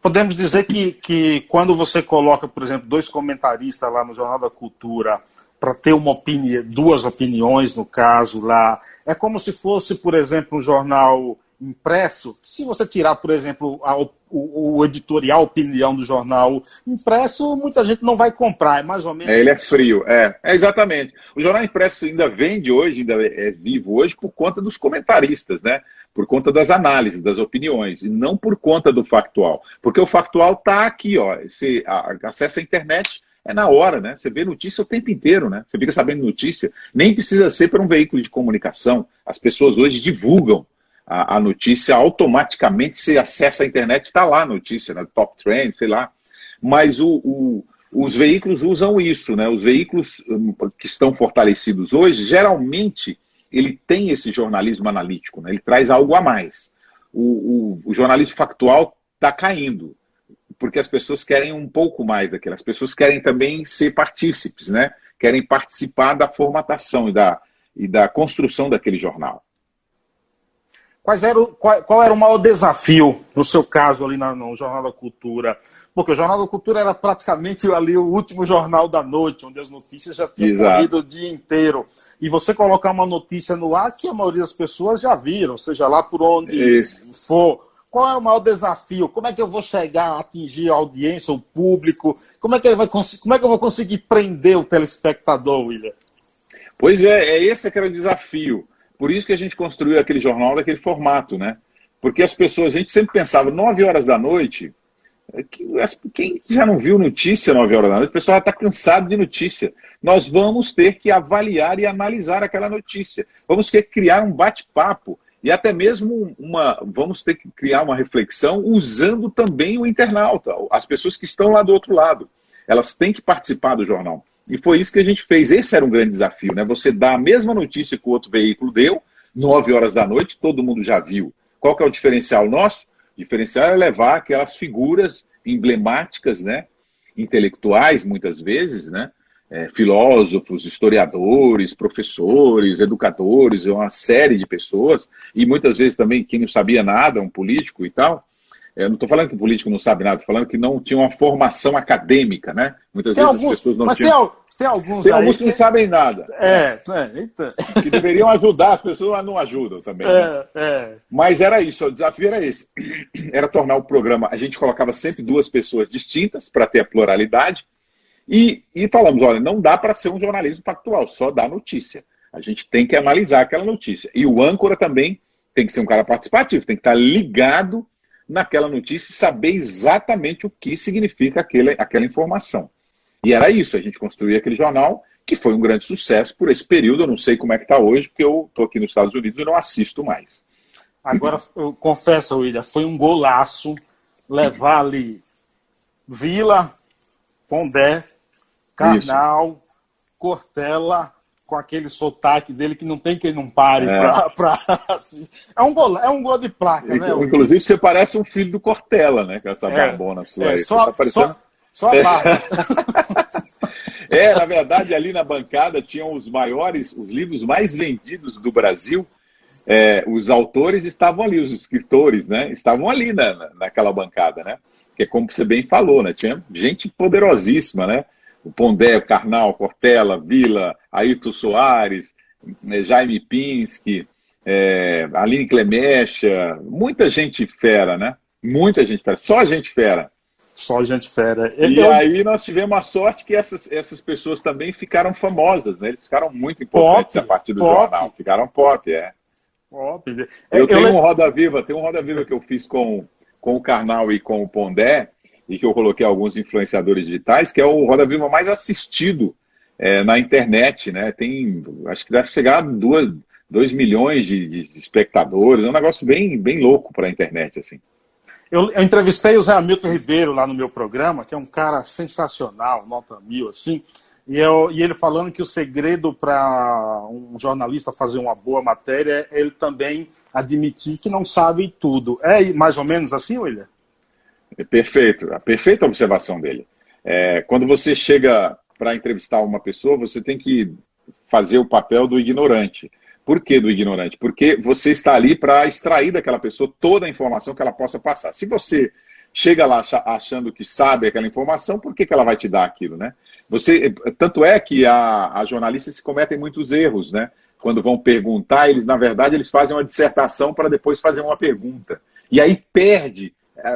Podemos dizer que, que quando você coloca, por exemplo, dois comentaristas lá no Jornal da Cultura para ter uma opinião, duas opiniões no caso lá, é como se fosse, por exemplo, um jornal impresso, se você tirar, por exemplo, a, o, o, editorial opinião do jornal impresso, muita gente não vai comprar, é mais ou menos. É, ele é frio, é, é exatamente. O jornal impresso ainda vende hoje, ainda é vivo hoje por conta dos comentaristas, né? Por conta das análises, das opiniões, e não por conta do factual. Porque o factual está aqui, ó. Você acessa a internet, é na hora, né? Você vê notícia o tempo inteiro, né? Você fica sabendo notícia. Nem precisa ser para um veículo de comunicação. As pessoas hoje divulgam a, a notícia automaticamente, se acessa a internet, está lá a notícia, né? top trend, sei lá. Mas o, o, os veículos usam isso, né? Os veículos hum, que estão fortalecidos hoje, geralmente, ele tem esse jornalismo analítico, né? ele traz algo a mais. O, o, o jornalismo factual está caindo, porque as pessoas querem um pouco mais daquilo. As pessoas querem também ser partícipes, né? Querem participar da formatação e da, e da construção daquele jornal. Quais era o, qual, qual, era o maior desafio, no seu caso, ali na, no Jornal da Cultura? Porque o Jornal da Cultura era praticamente ali o último jornal da noite, onde as notícias já tinham Exato. corrido o dia inteiro. E você colocar uma notícia no ar que a maioria das pessoas já viram, seja lá por onde Isso. for. Qual é o maior desafio? Como é que eu vou chegar a atingir a audiência, o público? Como é que, ele vai como é que eu vou conseguir prender o telespectador, William? Pois é, é esse que era o desafio. Por isso que a gente construiu aquele jornal daquele formato, né? Porque as pessoas, a gente sempre pensava, nove horas da noite, é quem já não viu notícia nove horas da noite, o pessoal já está cansado de notícia. Nós vamos ter que avaliar e analisar aquela notícia. Vamos ter que criar um bate-papo e até mesmo uma, vamos ter que criar uma reflexão usando também o internauta, as pessoas que estão lá do outro lado. Elas têm que participar do jornal. E foi isso que a gente fez. Esse era um grande desafio, né? Você dá a mesma notícia que o outro veículo deu, 9 horas da noite, todo mundo já viu. Qual que é o diferencial nosso? O diferencial é levar aquelas figuras emblemáticas, né? Intelectuais, muitas vezes, né? É, filósofos, historiadores, professores, educadores, uma série de pessoas, e muitas vezes também quem não sabia nada, um político e tal, eu não estou falando que o político não sabe nada, estou falando que não tinha uma formação acadêmica, né? Muitas tem vezes alguns, as pessoas não mas tinham. Tem, tem alguns, tem alguns que não sabem nada. É, é, eita. Que deveriam ajudar as pessoas, mas não ajudam também. Né? É, é. Mas era isso, o desafio era esse. Era tornar o programa. A gente colocava sempre duas pessoas distintas para ter a pluralidade. E, e falamos: olha, não dá para ser um jornalismo factual, só dá notícia. A gente tem que analisar aquela notícia. E o âncora também tem que ser um cara participativo, tem que estar ligado naquela notícia e saber exatamente o que significa aquele, aquela informação. E era isso, a gente construía aquele jornal, que foi um grande sucesso por esse período. Eu não sei como é que está hoje, porque eu estou aqui nos Estados Unidos e não assisto mais. Agora, eu confesso, William, foi um golaço levar ali Vila, Pondé, Carnal, isso. Cortella, com aquele sotaque dele que não tem quem não pare é. pra, pra assim. é, um gol, é um gol de placa, né? Inclusive, você parece um filho do Cortella, né? Com essa é, barbona sua é, aí. Só, tá parecendo... só, só a barba. é, na verdade, ali na bancada tinham os maiores, os livros mais vendidos do Brasil. É, os autores estavam ali, os escritores, né? Estavam ali na, naquela bancada, né? Que é como você bem falou, né? Tinha gente poderosíssima, né? O Pondé, o Carnal, Cortella, Vila, Ayrton Soares, né, Jaime Pinsky, é, Aline Clemecha, muita gente fera, né? Muita gente fera, só gente fera. Só gente fera. E Eu... aí nós tivemos a sorte que essas, essas pessoas também ficaram famosas, né? Eles ficaram muito importantes pop, a partir do pop. jornal. Ficaram pop, é. Pop. Eu, eu tenho eu... um Roda Viva, tem um Roda Viva que eu fiz com, com o Carnal e com o Pondé, e que eu coloquei alguns influenciadores digitais, que é o Roda Viva mais assistido é, na internet, né? Tem, acho que deve chegar a 2 milhões de, de, espectadores, é um negócio bem, bem louco para a internet, assim. Eu, eu, entrevistei o Zé Hamilton Ribeiro lá no meu programa, que é um cara sensacional, nota mil, assim, e, eu, e ele falando que o segredo para um jornalista fazer uma boa matéria é ele também admitir que não sabe tudo. É mais ou menos assim, William? É perfeito, a perfeita observação dele. É, quando você chega para entrevistar uma pessoa, você tem que fazer o papel do ignorante. Por que do ignorante? Porque você está ali para extrair daquela pessoa toda a informação que ela possa passar. Se você chega lá achando que sabe aquela informação, por que, que ela vai te dar aquilo, né? Você, tanto é que a, a jornalistas cometem muitos erros, né? Quando vão perguntar, eles na verdade eles fazem uma dissertação para depois fazer uma pergunta. E aí perde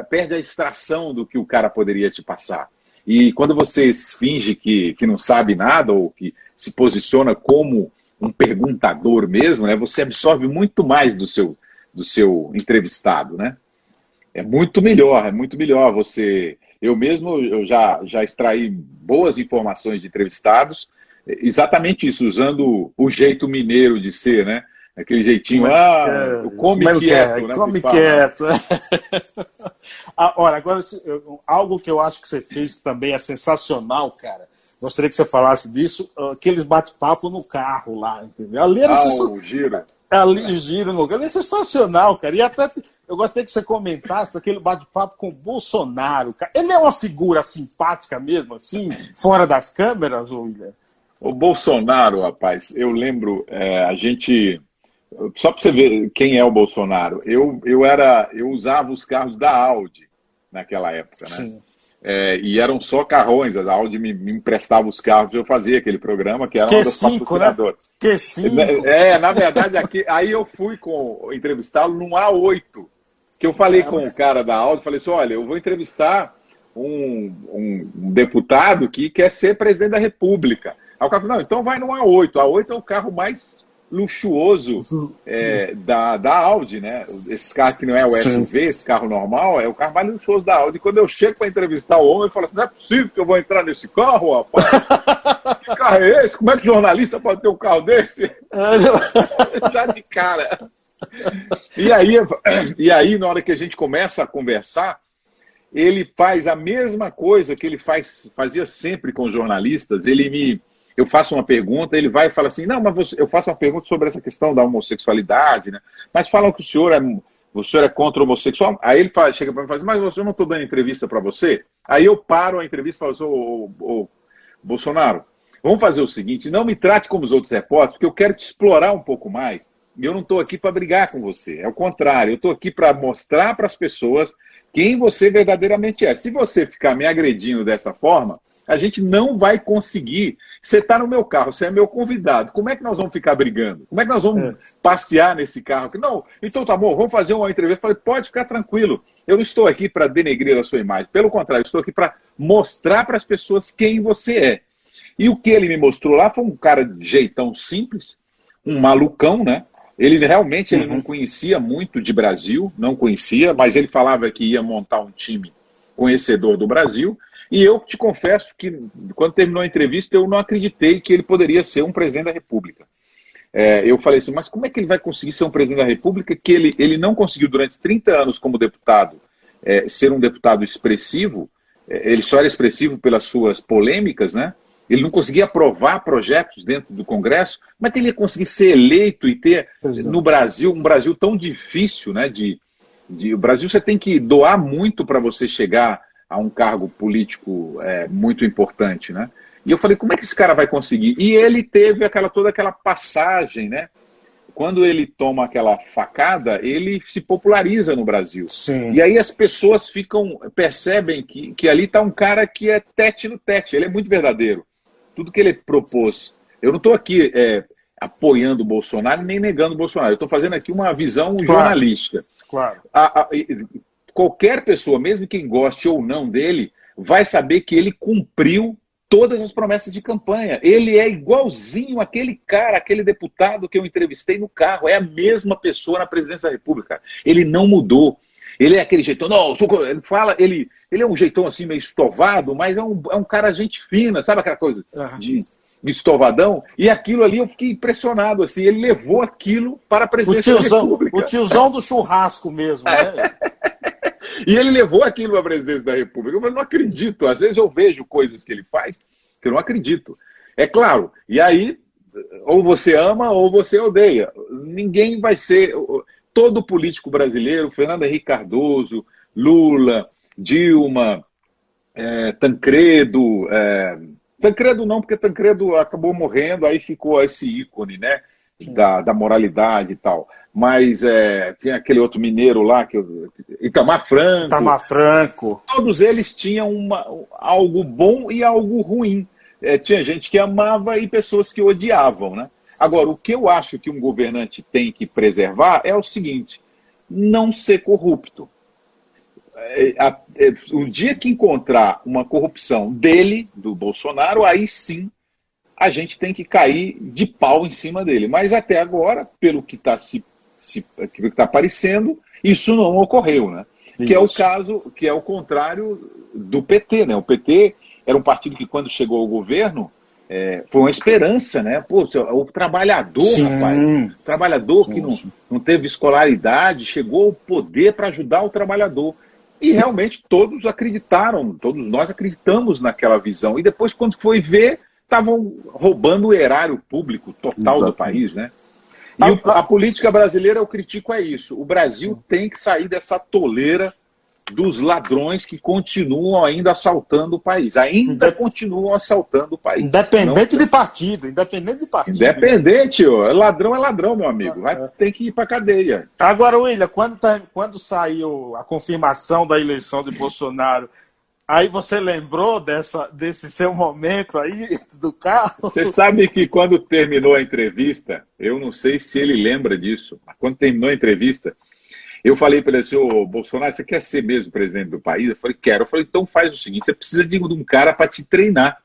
perde a extração do que o cara poderia te passar. E quando você finge que, que não sabe nada ou que se posiciona como um perguntador mesmo, né, você absorve muito mais do seu, do seu entrevistado, né? É muito melhor, é muito melhor você... Eu mesmo eu já, já extraí boas informações de entrevistados, exatamente isso, usando o jeito mineiro de ser, né? Aquele jeitinho, ah, é, come quieto, né? Come quieto. ah, olha, agora, algo que eu acho que você fez também é sensacional, cara. Gostaria que você falasse disso, aqueles bate-papo no carro lá, entendeu? Ali era ah, o giro. Ali, giro no carro. Ali é sensacional, cara. E até eu gostaria que você comentasse daquele bate-papo com o Bolsonaro. Cara. Ele é uma figura simpática mesmo, assim, fora das câmeras, William? O Bolsonaro, rapaz, eu lembro, é, a gente só para você ver quem é o Bolsonaro, eu, eu era, eu usava os carros da Audi naquela época, né? É, e eram só carrões, a Audi me, me, emprestava os carros eu fazia aquele programa, que era uma das né? patrocinadoras. Né? Q5. É, na verdade, aqui, aí eu fui com entrevistá-lo num A8, que eu falei é, com o cara da Audi, falei assim, olha, eu vou entrevistar um, um, um deputado que quer ser presidente da República. Aí o cara falou, não, então vai no A8. A8 é o carro mais luxuoso é, da, da Audi, né? Esse carro que não é o SUV, Sim. esse carro normal, é o carro mais luxuoso da Audi. Quando eu chego para entrevistar o homem, eu falo assim: não é possível que eu vou entrar nesse carro, rapaz. que carro é esse? Como é que jornalista pode ter um carro desse? Já de cara. E aí, e aí, na hora que a gente começa a conversar, ele faz a mesma coisa que ele faz, fazia sempre com jornalistas. Ele me eu faço uma pergunta, ele vai e fala assim, não, mas você, eu faço uma pergunta sobre essa questão da homossexualidade, né? Mas falam que o senhor é, o senhor é contra o homossexual. Aí ele fala, chega para mim e fala assim, mas eu não estou dando entrevista para você? Aí eu paro a entrevista e falo assim, ô, ô, ô, Bolsonaro, vamos fazer o seguinte, não me trate como os outros repórteres, porque eu quero te explorar um pouco mais. E eu não estou aqui para brigar com você. É o contrário, eu estou aqui para mostrar para as pessoas quem você verdadeiramente é. Se você ficar me agredindo dessa forma, a gente não vai conseguir. Você está no meu carro, você é meu convidado. Como é que nós vamos ficar brigando? Como é que nós vamos é. passear nesse carro? Não, então tá bom, vamos fazer uma entrevista. falei, pode ficar tranquilo. Eu não estou aqui para denegrir a sua imagem. Pelo contrário, estou aqui para mostrar para as pessoas quem você é. E o que ele me mostrou lá foi um cara de jeitão simples, um malucão, né? Ele realmente ele não uhum. conhecia muito de Brasil, não conhecia, mas ele falava que ia montar um time conhecedor do Brasil. E eu te confesso que, quando terminou a entrevista, eu não acreditei que ele poderia ser um presidente da República. É, eu falei assim, mas como é que ele vai conseguir ser um presidente da República que ele, ele não conseguiu, durante 30 anos como deputado, é, ser um deputado expressivo? É, ele só era expressivo pelas suas polêmicas, né? Ele não conseguia aprovar projetos dentro do Congresso, mas ele ia conseguir ser eleito e ter, no Brasil, um Brasil tão difícil, né? De, de, o Brasil você tem que doar muito para você chegar a um cargo político é, muito importante, né? E eu falei, como é que esse cara vai conseguir? E ele teve aquela toda aquela passagem, né? Quando ele toma aquela facada, ele se populariza no Brasil. Sim. E aí as pessoas ficam, percebem que, que ali está um cara que é tete no tete, ele é muito verdadeiro. Tudo que ele propôs. Eu não estou aqui é, apoiando o Bolsonaro nem negando o Bolsonaro. Eu estou fazendo aqui uma visão claro. jornalística. Claro. A, a, qualquer pessoa, mesmo quem goste ou não dele, vai saber que ele cumpriu todas as promessas de campanha. Ele é igualzinho aquele cara, aquele deputado que eu entrevistei no carro. É a mesma pessoa na presidência da República. Ele não mudou. Ele é aquele jeitão, não, ele fala, ele, ele é um jeitão assim meio estovado, mas é um, é um cara gente fina, sabe aquela coisa de, de estovadão? E aquilo ali eu fiquei impressionado, assim, ele levou aquilo para a presidência tiozão, da República. O tiozão do churrasco mesmo, né? E ele levou aquilo para a presidência da República. Eu não acredito. Às vezes eu vejo coisas que ele faz que eu não acredito. É claro. E aí, ou você ama ou você odeia. Ninguém vai ser. Todo político brasileiro, Fernando Henrique Cardoso, Lula, Dilma, é, Tancredo. É, Tancredo não, porque Tancredo acabou morrendo, aí ficou esse ícone, né? Da, da moralidade e tal mas é, tinha aquele outro mineiro lá, que Itamar Franco. Itamar Franco. Todos eles tinham uma, algo bom e algo ruim. É, tinha gente que amava e pessoas que odiavam. Né? Agora, o que eu acho que um governante tem que preservar é o seguinte: não ser corrupto. É, é, o dia que encontrar uma corrupção dele, do Bolsonaro, aí sim a gente tem que cair de pau em cima dele. Mas até agora, pelo que está se que está aparecendo, isso não ocorreu, né? Isso. Que é o caso, que é o contrário do PT, né? O PT era um partido que quando chegou ao governo, é, foi uma esperança, né? Pô, o trabalhador, Sim. rapaz, o trabalhador Sim. que não, não teve escolaridade, chegou ao poder para ajudar o trabalhador. E realmente todos acreditaram, todos nós acreditamos naquela visão. E depois, quando foi ver, estavam roubando o erário público total Exatamente. do país, né? E o, a política brasileira, eu critico, é isso. O Brasil tem que sair dessa toleira dos ladrões que continuam ainda assaltando o país. Ainda continuam assaltando o país. Independente não... de partido, independente de partido. Independente, ó. ladrão é ladrão, meu amigo. Vai é. ter que ir para cadeia. Agora, William, quando, tá, quando saiu a confirmação da eleição de Bolsonaro, Aí você lembrou dessa, desse seu momento aí do carro? Você sabe que quando terminou a entrevista, eu não sei se ele lembra disso, mas quando terminou a entrevista, eu falei para ele assim, ô Bolsonaro, você quer ser mesmo presidente do país? Eu falei, quero. Eu falei, então faz o seguinte, você precisa de um cara para te treinar,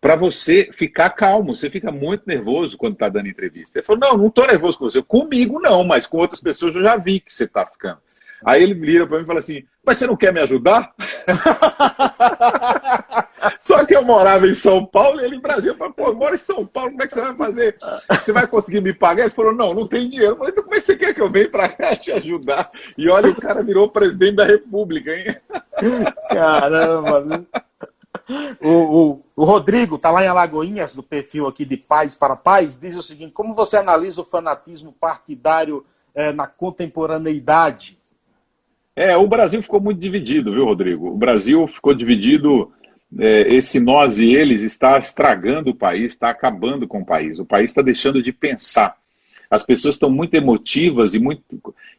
para você ficar calmo. Você fica muito nervoso quando está dando entrevista. Ele falou, não, não estou nervoso com você. Comigo não, mas com outras pessoas eu já vi que você está ficando. Aí ele vira para mim e fala assim, mas você não quer me ajudar? Só que eu morava em São Paulo e ele em Brasília. Eu falei, pô, eu moro em São Paulo, como é que você vai fazer? Você vai conseguir me pagar? Ele falou, não, não tem dinheiro. Eu falei, então como é que você quer que eu venha para cá te ajudar? E olha, o cara virou presidente da República, hein? Caramba, o, o, o, Rodrigo está lá em Alagoinhas, do perfil aqui de Paz para Paz, diz o seguinte: como você analisa o fanatismo partidário é, na contemporaneidade? É, o Brasil ficou muito dividido, viu, Rodrigo? O Brasil ficou dividido. É, esse nós e eles está estragando o país, está acabando com o país. O país está deixando de pensar. As pessoas estão muito emotivas e, muito,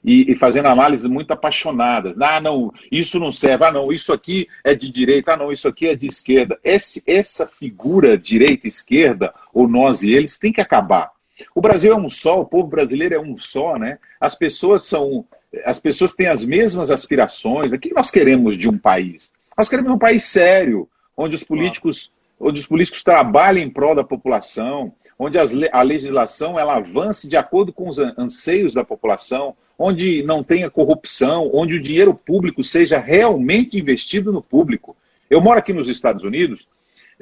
e, e, fazendo análises muito apaixonadas. Ah, não, isso não serve. Ah, não, isso aqui é de direita. Ah, não, isso aqui é de esquerda. Esse, essa figura direita-esquerda, ou nós e eles, tem que acabar. O Brasil é um só, o povo brasileiro é um só, né? As pessoas são as pessoas têm as mesmas aspirações. O que nós queremos de um país? Nós queremos um país sério, onde os políticos, onde os políticos trabalhem em prol da população, onde as, a legislação ela avance de acordo com os anseios da população, onde não tenha corrupção, onde o dinheiro público seja realmente investido no público. Eu moro aqui nos Estados Unidos,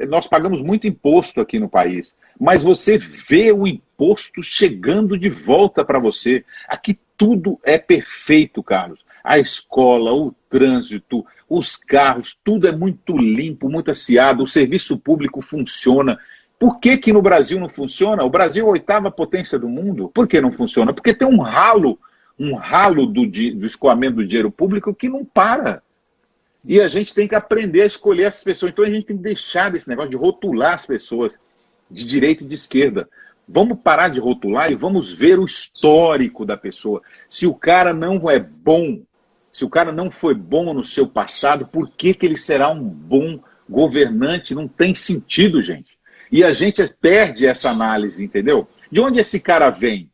nós pagamos muito imposto aqui no país, mas você vê o imposto chegando de volta para você. Aqui tudo é perfeito, Carlos. A escola, o trânsito, os carros, tudo é muito limpo, muito aciado, o serviço público funciona. Por que, que no Brasil não funciona? O Brasil é a oitava potência do mundo. Por que não funciona? Porque tem um ralo, um ralo do, do escoamento do dinheiro público que não para. E a gente tem que aprender a escolher essas pessoas. Então a gente tem que deixar desse negócio de rotular as pessoas de direita e de esquerda. Vamos parar de rotular e vamos ver o histórico da pessoa. Se o cara não é bom, se o cara não foi bom no seu passado, por que, que ele será um bom governante? Não tem sentido, gente. E a gente perde essa análise, entendeu? De onde esse cara vem?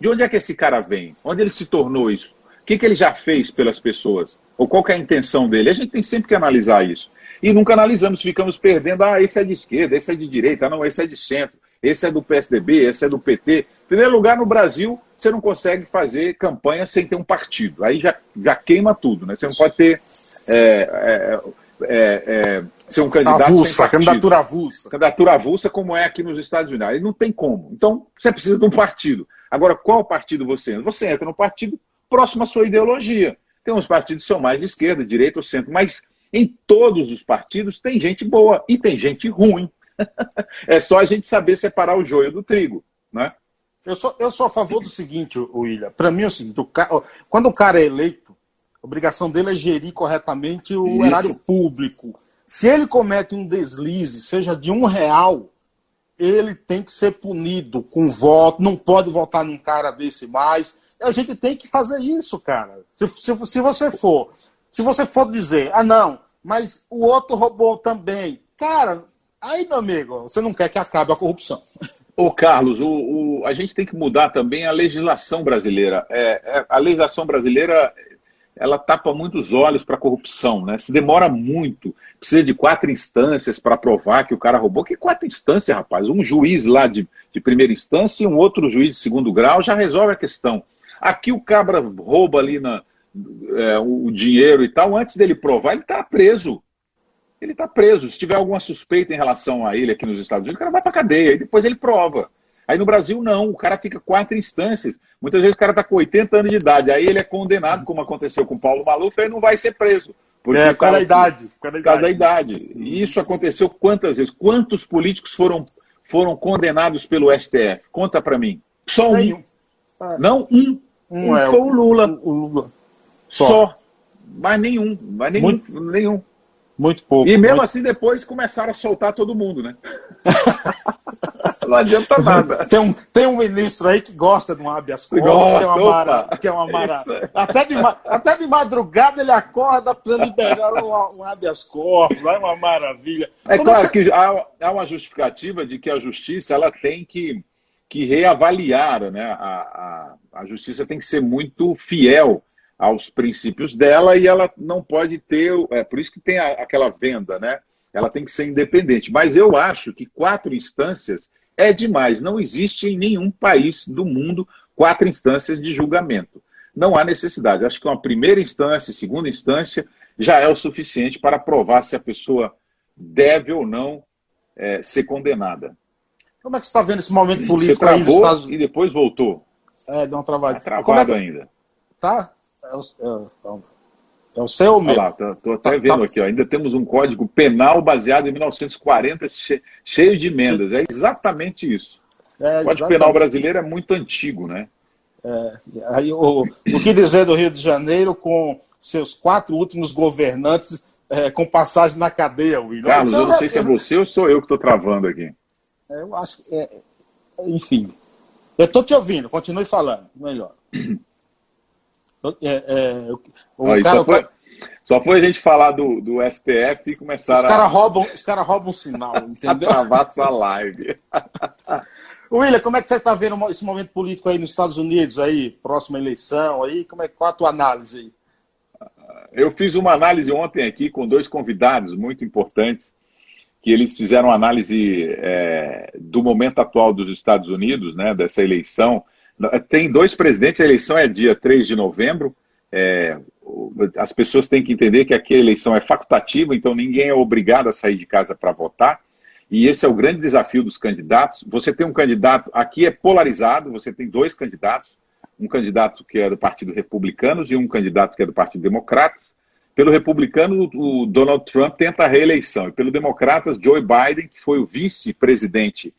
De onde é que esse cara vem? Onde ele se tornou isso? O que, que ele já fez pelas pessoas? Ou qual é a intenção dele? A gente tem sempre que analisar isso. E nunca analisamos, ficamos perdendo. Ah, esse é de esquerda, esse é de direita, ah, não, esse é de centro esse é do PSDB, esse é do PT. Em primeiro lugar, no Brasil, você não consegue fazer campanha sem ter um partido. Aí já, já queima tudo, né? Você não pode ter. É, é, é, é ser um candidato. Avulsa, candidatura avulsa. Candidatura avulsa, como é aqui nos Estados Unidos. Aí não tem como. Então, você precisa de um partido. Agora, qual partido você entra? Você entra no partido próximo à sua ideologia. Tem uns partidos que são mais de esquerda, direita ou centro, mas em todos os partidos tem gente boa e tem gente ruim é só a gente saber separar o joio do trigo, né? Eu sou, eu sou a favor do seguinte, William. Para mim é o seguinte: o ca... quando o cara é eleito, a obrigação dele é gerir corretamente o Isso. erário público. Se ele comete um deslize, seja de um real, ele tem que ser punido com voto, não pode votar num cara desse mais. A gente tem que fazer isso, cara. Se, se, se você for, se você for dizer, ah não, mas o outro roubou também, cara, Aí, meu amigo, você não quer que acabe a corrupção. Ô, Carlos, o, o, a gente tem que mudar também a legislação brasileira. É, é, a legislação brasileira ela tapa muitos olhos para a corrupção, né? Se demora muito, precisa de quatro instâncias para provar que o cara roubou. Que quatro instâncias, rapaz? Um juiz lá de, de primeira instância e um outro juiz de segundo grau já resolve a questão. Aqui o cabra rouba ali na, é, o dinheiro e tal, antes dele provar, ele está preso. ele está preso. Se tiver alguma suspeita em relação a ele aqui nos Estados Unidos, o cara vai para cadeia e depois ele prova. Aí no Brasil, não, o cara fica quatro instâncias. Muitas vezes o cara está com 80 anos de idade, aí ele é condenado, como aconteceu com o Paulo Maluf, aí não vai ser preso. Porque é, por causa da idade. Por causa da idade. E isso aconteceu quantas vezes? Quantos políticos foram, foram condenados pelo STF? Conta para mim. Só um. Não, um. Um, um é foi o Lula. O Lula. Só. Só. Mas nenhum. Mas nenhum. Muito, nenhum. Muito pouco. E mesmo muito... assim, depois começaram a soltar todo mundo, né? não adianta nada. Tem um, tem um ministro aí que gosta de um habeas corpus, que é uma, mara, que é uma mara... Até, de, até de madrugada ele acorda para liberar um, um habeas corpus, é uma maravilha. É Como claro que há, há uma justificativa de que a justiça ela tem que, que reavaliar, né? A, a, a justiça tem que ser muito fiel aos princípios dela e ela não pode ter. É por isso que tem a, aquela venda, né? Ela tem que ser independente. Mas eu acho que quatro instâncias é demais. Não existe em nenhum país do mundo quatro instâncias de julgamento. Não há necessidade. Acho que uma primeira instância, segunda instância, já é o suficiente para provar se a pessoa deve ou não é, ser condenada. Como é que você está vendo esse momento político você travou aí Estados... e depois voltou. É, deu uma travada. Está travado é que... ainda. Tá? É o, é, é o seu mesmo. Olha lá, estou até tá, vendo tá... aqui, ó, ainda temos um código penal baseado em 1940, cheio de emendas. É exatamente isso. É, o Código exatamente. Penal brasileiro é muito antigo, né? É, aí, o, o que dizer do Rio de Janeiro com seus quatro últimos governantes é, com passagem na cadeia, William? Carlos, eu não sei se é você ou sou eu que estou travando aqui. É, eu acho que. É, enfim. Eu estou te ouvindo, continue falando, melhor. É, é, o cara, só, foi, só, foi, a gente falar do, do STF e começaram os cara a. Roubam, os caras roubam um sinal, entendeu? travar sua live. William, como é que você está vendo esse momento político aí nos Estados Unidos, aí, próxima eleição, aí? Como é, qual a tua análise aí? Eu fiz uma análise ontem aqui com dois convidados muito importantes, que eles fizeram análise é, do momento atual dos Estados Unidos, né, dessa eleição, tem dois presidentes, a eleição é dia 3 de novembro. É, as pessoas têm que entender que aqui a eleição é facultativa, então ninguém é obrigado a sair de casa para votar. E esse é o grande desafio dos candidatos. Você tem um candidato, aqui é polarizado, você tem dois candidatos, um candidato que é do Partido Republicanos e um candidato que é do Partido Democratas. Pelo republicano, o Donald Trump tenta a reeleição. E pelo Democratas, Joe Biden, que foi o vice-presidente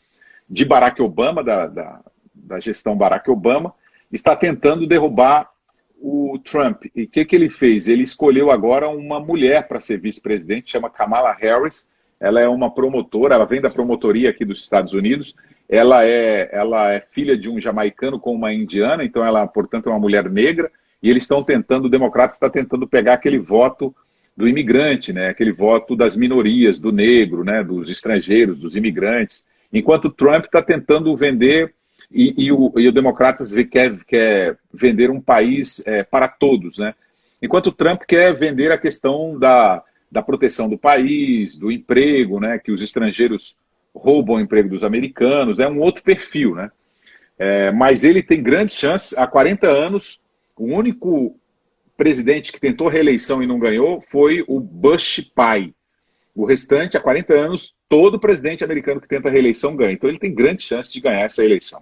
de Barack Obama, da, da, da gestão Barack Obama, está tentando derrubar o Trump. E o que, que ele fez? Ele escolheu agora uma mulher para ser vice-presidente, chama Kamala Harris. Ela é uma promotora, ela vem da promotoria aqui dos Estados Unidos. Ela é, ela é filha de um jamaicano com uma indiana, então ela, portanto, é uma mulher negra. E eles estão tentando, o democrata está tentando pegar aquele voto do imigrante, né? aquele voto das minorias, do negro, né? dos estrangeiros, dos imigrantes. Enquanto Trump está tentando vender e, e, o, e o Democratas quer, quer vender um país é, para todos, né? Enquanto Trump quer vender a questão da, da proteção do país, do emprego, né? Que os estrangeiros roubam o emprego dos americanos, é um outro perfil, né? É, mas ele tem grandes chances. Há 40 anos, o único presidente que tentou reeleição e não ganhou foi o Bush pai. O restante, há 40 anos, todo presidente americano que tenta reeleição ganha. Então ele tem grande chance de ganhar essa eleição.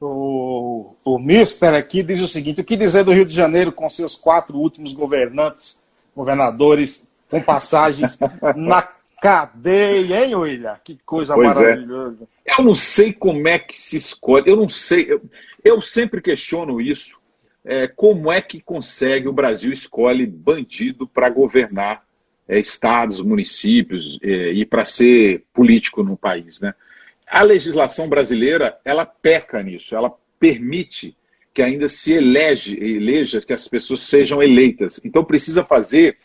O, o Mister aqui diz o seguinte: o que dizer do Rio de Janeiro com seus quatro últimos governantes, governadores, com passagens na cadeia, hein, William? Que coisa pois é. maravilhosa. É. Eu não sei como é que se escolhe, eu não sei, eu, eu sempre questiono isso. É, como é que consegue o Brasil escolhe bandido para governar é, estados, municípios é, e para ser político no país, né? A legislação brasileira, ela peca nisso, ela permite que ainda se elege, eleja, que as pessoas sejam eleitas. Então precisa fazer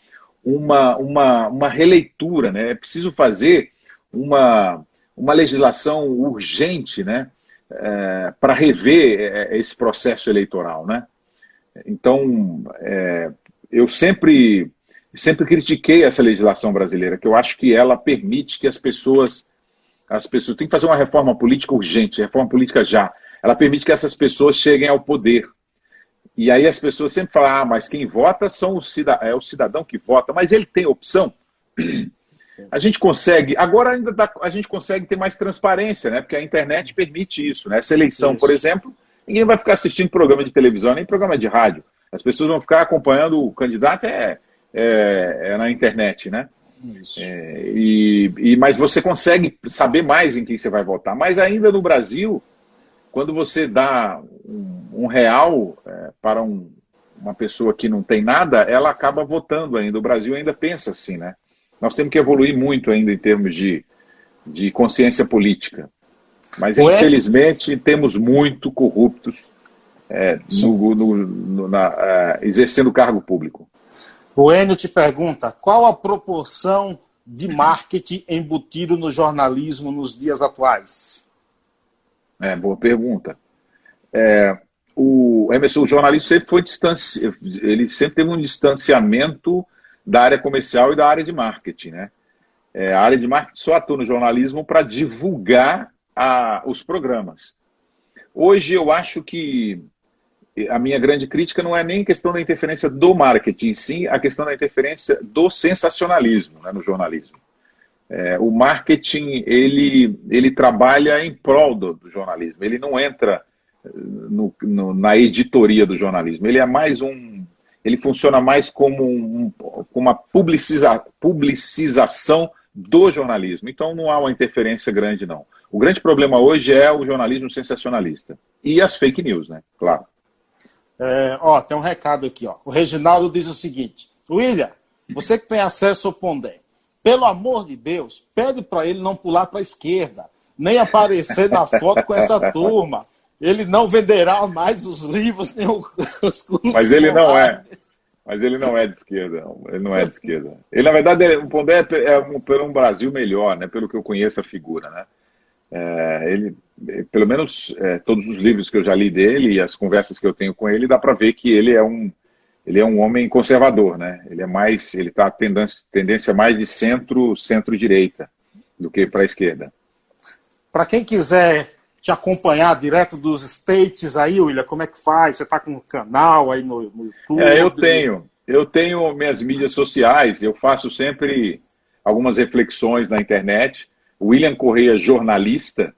uma, uma, uma releitura, né? é preciso fazer uma, uma legislação urgente né? É, para rever é, esse processo eleitoral. Né? Então, é, eu sempre, sempre critiquei essa legislação brasileira, que eu acho que ela permite que as pessoas as pessoas têm que fazer uma reforma política urgente, reforma política já. Ela permite que essas pessoas cheguem ao poder. E aí as pessoas sempre falam, ah, mas quem vota são o cidadão, é o cidadão que vota, mas ele tem opção. A gente consegue, agora ainda dá, a gente consegue ter mais transparência, né? Porque a internet permite isso, né? Essa eleição, isso. por exemplo, ninguém vai ficar assistindo programa de televisão, nem programa de rádio. As pessoas vão ficar acompanhando o candidato é, é, é na internet, né? É, e, e, mas você consegue saber mais em quem você vai votar. Mas ainda no Brasil, quando você dá um, um real é, para um, uma pessoa que não tem nada, ela acaba votando ainda. O Brasil ainda pensa assim, né? Nós temos que evoluir muito ainda em termos de, de consciência política. Mas, Ué? infelizmente, temos muito corruptos é, no, no, no, na, uh, exercendo cargo público. O Enio te pergunta: qual a proporção de marketing embutido no jornalismo nos dias atuais? É, boa pergunta. É, o Emerson, o jornalismo sempre foi distanci... ele sempre teve um distanciamento da área comercial e da área de marketing, né? É, a área de marketing só atua no jornalismo para divulgar a, os programas. Hoje eu acho que a minha grande crítica não é nem questão da interferência do marketing, sim a questão da interferência do sensacionalismo né, no jornalismo. É, o marketing ele, ele trabalha em prol do, do jornalismo, ele não entra eh, no, no, na editoria do jornalismo, ele é mais um. Ele funciona mais como, um, uma publiciza, publicização do jornalismo. Então não há uma interferência grande, não. O grande problema hoje é o jornalismo sensacionalista. E as fake news, né? Claro. É, ó, tem um recado aqui, ó. O Reginaldo diz o seguinte: William, você que tem acesso ao Pondé, pelo amor de Deus, pede para ele não pular para a esquerda, nem aparecer na foto com essa turma. Ele não venderá mais os livros nem os cursos. Mas ele não é. Mas ele não é de esquerda. Ele não é de esquerda. Ele, na verdade, o Pondé é, é um, pelo um Brasil melhor, né? Pelo que eu conheço a figura, né? É, ele, pelo menos é, todos os livros que eu já li dele e as conversas que eu tenho com ele, dá para ver que ele é um ele é um homem conservador, né? Ele é mais, ele está tendência, tendência mais de centro, centro-direita do que para a esquerda. Para quem quiser te acompanhar direto dos States aí, William, como é que faz? Você está com um canal aí no, no YouTube? É, eu tenho. Eu tenho minhas mídias sociais, eu faço sempre algumas reflexões na internet. William Correia Jornalista,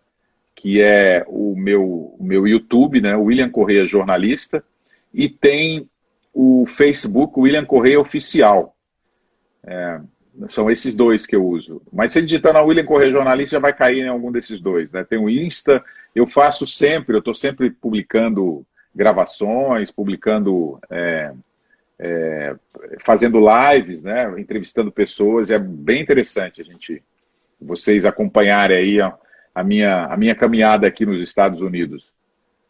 que é o meu, o meu YouTube, né? William Correia Jornalista, e tem o Facebook William Correia Oficial. É, são esses dois que eu uso. Mas se digitar na William Correia Jornalista, já vai cair em algum desses dois. Né? Tem o Insta, eu faço sempre, eu estou sempre publicando gravações, publicando, é, é, fazendo lives, né? entrevistando pessoas. É bem interessante a gente vocês acompanharem aí a, a, minha, a minha caminhada aqui nos Estados Unidos.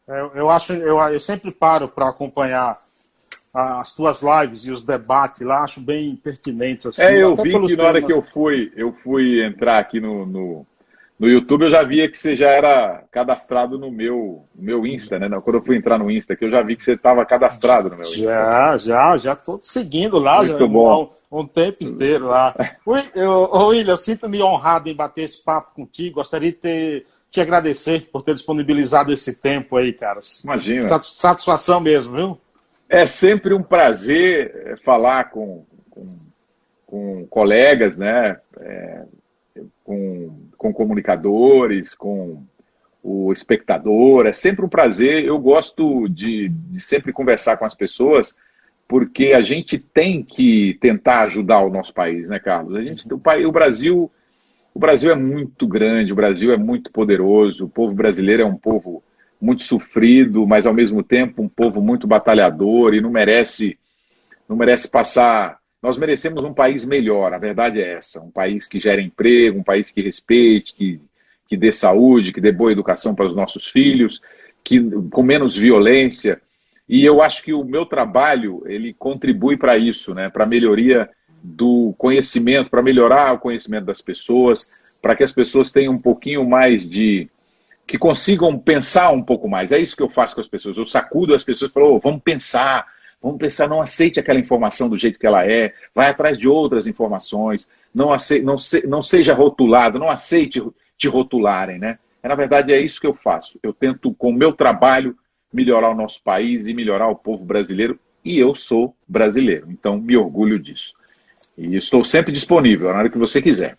Eu, eu acho, eu, eu sempre paro para acompanhar as tuas lives e os debates lá, acho bem pertinentes. Assim, é, eu vi que na hora que eu fui, eu fui entrar aqui no, no, no, YouTube, eu já via que você já era cadastrado no meu, no meu Insta, né? Quando eu fui entrar no Insta, que eu já vi que você estava cadastrado no meu Insta. Já, já, já estou seguindo lá. Muito já, bom um tempo inteiro lá. Eu, William, sinto-me honrado em bater esse papo contigo. Gostaria de ter, te agradecer por ter disponibilizado esse tempo aí, cara. Imagina. Satisfação mesmo, viu? É sempre um prazer eh, falar com, com, com colegas, né? É, com, com comunicadores, com o espectador. É sempre um prazer. Eu gosto de, de sempre conversar com as pessoas porque a gente tem que tentar ajudar o nosso país, né, Carlos? A gente, o, país, o Brasil, o Brasil é muito grande, o Brasil é muito poderoso, o povo brasileiro é um povo muito sofrido, mas ao mesmo tempo um povo muito batalhador e não merece, não merece passar. Nós merecemos um país melhor, a verdade é essa, um país que gere emprego, um país que respeite, que, que dê saúde, que dê boa educação para os nossos filhos, que com menos violência. E eu acho que o meu trabalho ele contribui para isso, né? Para a melhoria do conhecimento, para melhorar o conhecimento das pessoas, para que as pessoas tenham um pouquinho mais de que consigam pensar um pouco mais. É isso que eu faço com as pessoas. Eu sacudo as pessoas e falo, oh, vamos pensar, vamos pensar, não aceite aquela informação do jeito que ela é, vai atrás de outras informações, não, aceite, não, se, não seja rotulado, não aceite te rotularem, né? É, na verdade, é isso que eu faço. Eu tento, com o meu trabalho, melhorar o nosso país e melhorar o povo brasileiro. E eu sou brasileiro, então me orgulho disso. E estou sempre disponível, na hora que você quiser.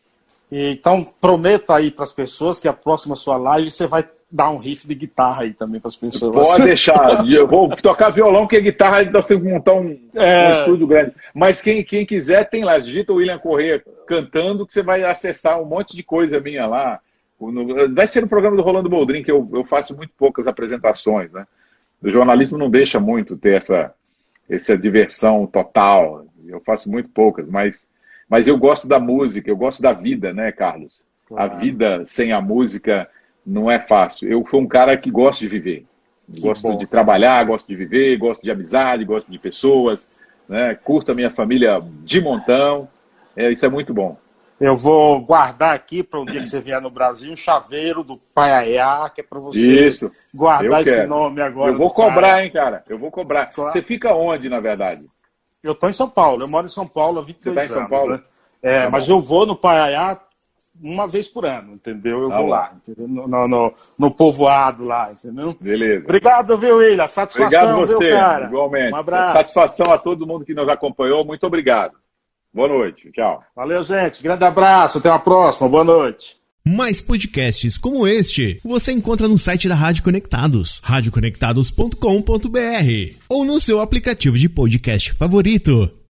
Então, prometa aí para as pessoas que a próxima sua live você vai dar um riff de guitarra aí também para as pessoas. Pode deixar. Eu vou tocar violão, porque guitarra nós temos que montar um, é... um estúdio grande. Mas quem, quem quiser, tem lá. Digita o William Corrêa cantando, que você vai acessar um monte de coisa minha lá. Vai ser no programa do Rolando Boldrin, que eu, eu faço muito poucas apresentações, né? O jornalismo não deixa muito ter essa, essa diversão total. Eu faço muito poucas, mas, mas eu gosto da música, eu gosto da vida, né, Carlos? Claro. A vida sem a música não é fácil. Eu sou um cara que gosta de viver. Que gosto bom. de trabalhar, gosto de viver, gosto de amizade, gosto de pessoas, né? curto a minha família de montão. É, isso é muito bom. Eu vou guardar aqui para um dia que você vier no Brasil um chaveiro do Paiaiá, que é para você Isso, guardar esse nome agora. Eu vou cobrar, cara. hein, cara? Eu vou cobrar. Claro. Você fica onde, na verdade? Eu estou em São Paulo. Eu moro em São Paulo há 22 anos. Você está em São Paulo? Né? É, tá mas eu vou no Paiaiá uma vez por ano, entendeu? Eu tá vou lá, no, no, no, povoado lá, entendeu? Beleza. Obrigado, viu, William? Satisfação, obrigado você, viu, cara? Igualmente. Um abraço. Satisfação a todo mundo que nos acompanhou. Muito obrigado. Boa noite. Tchau. Valeu, gente. Grande abraço. Até a próxima. Boa noite. Mais podcasts como este você encontra no site da Rádio Conectados, radioconectados.com.br ou no seu aplicativo de podcast favorito.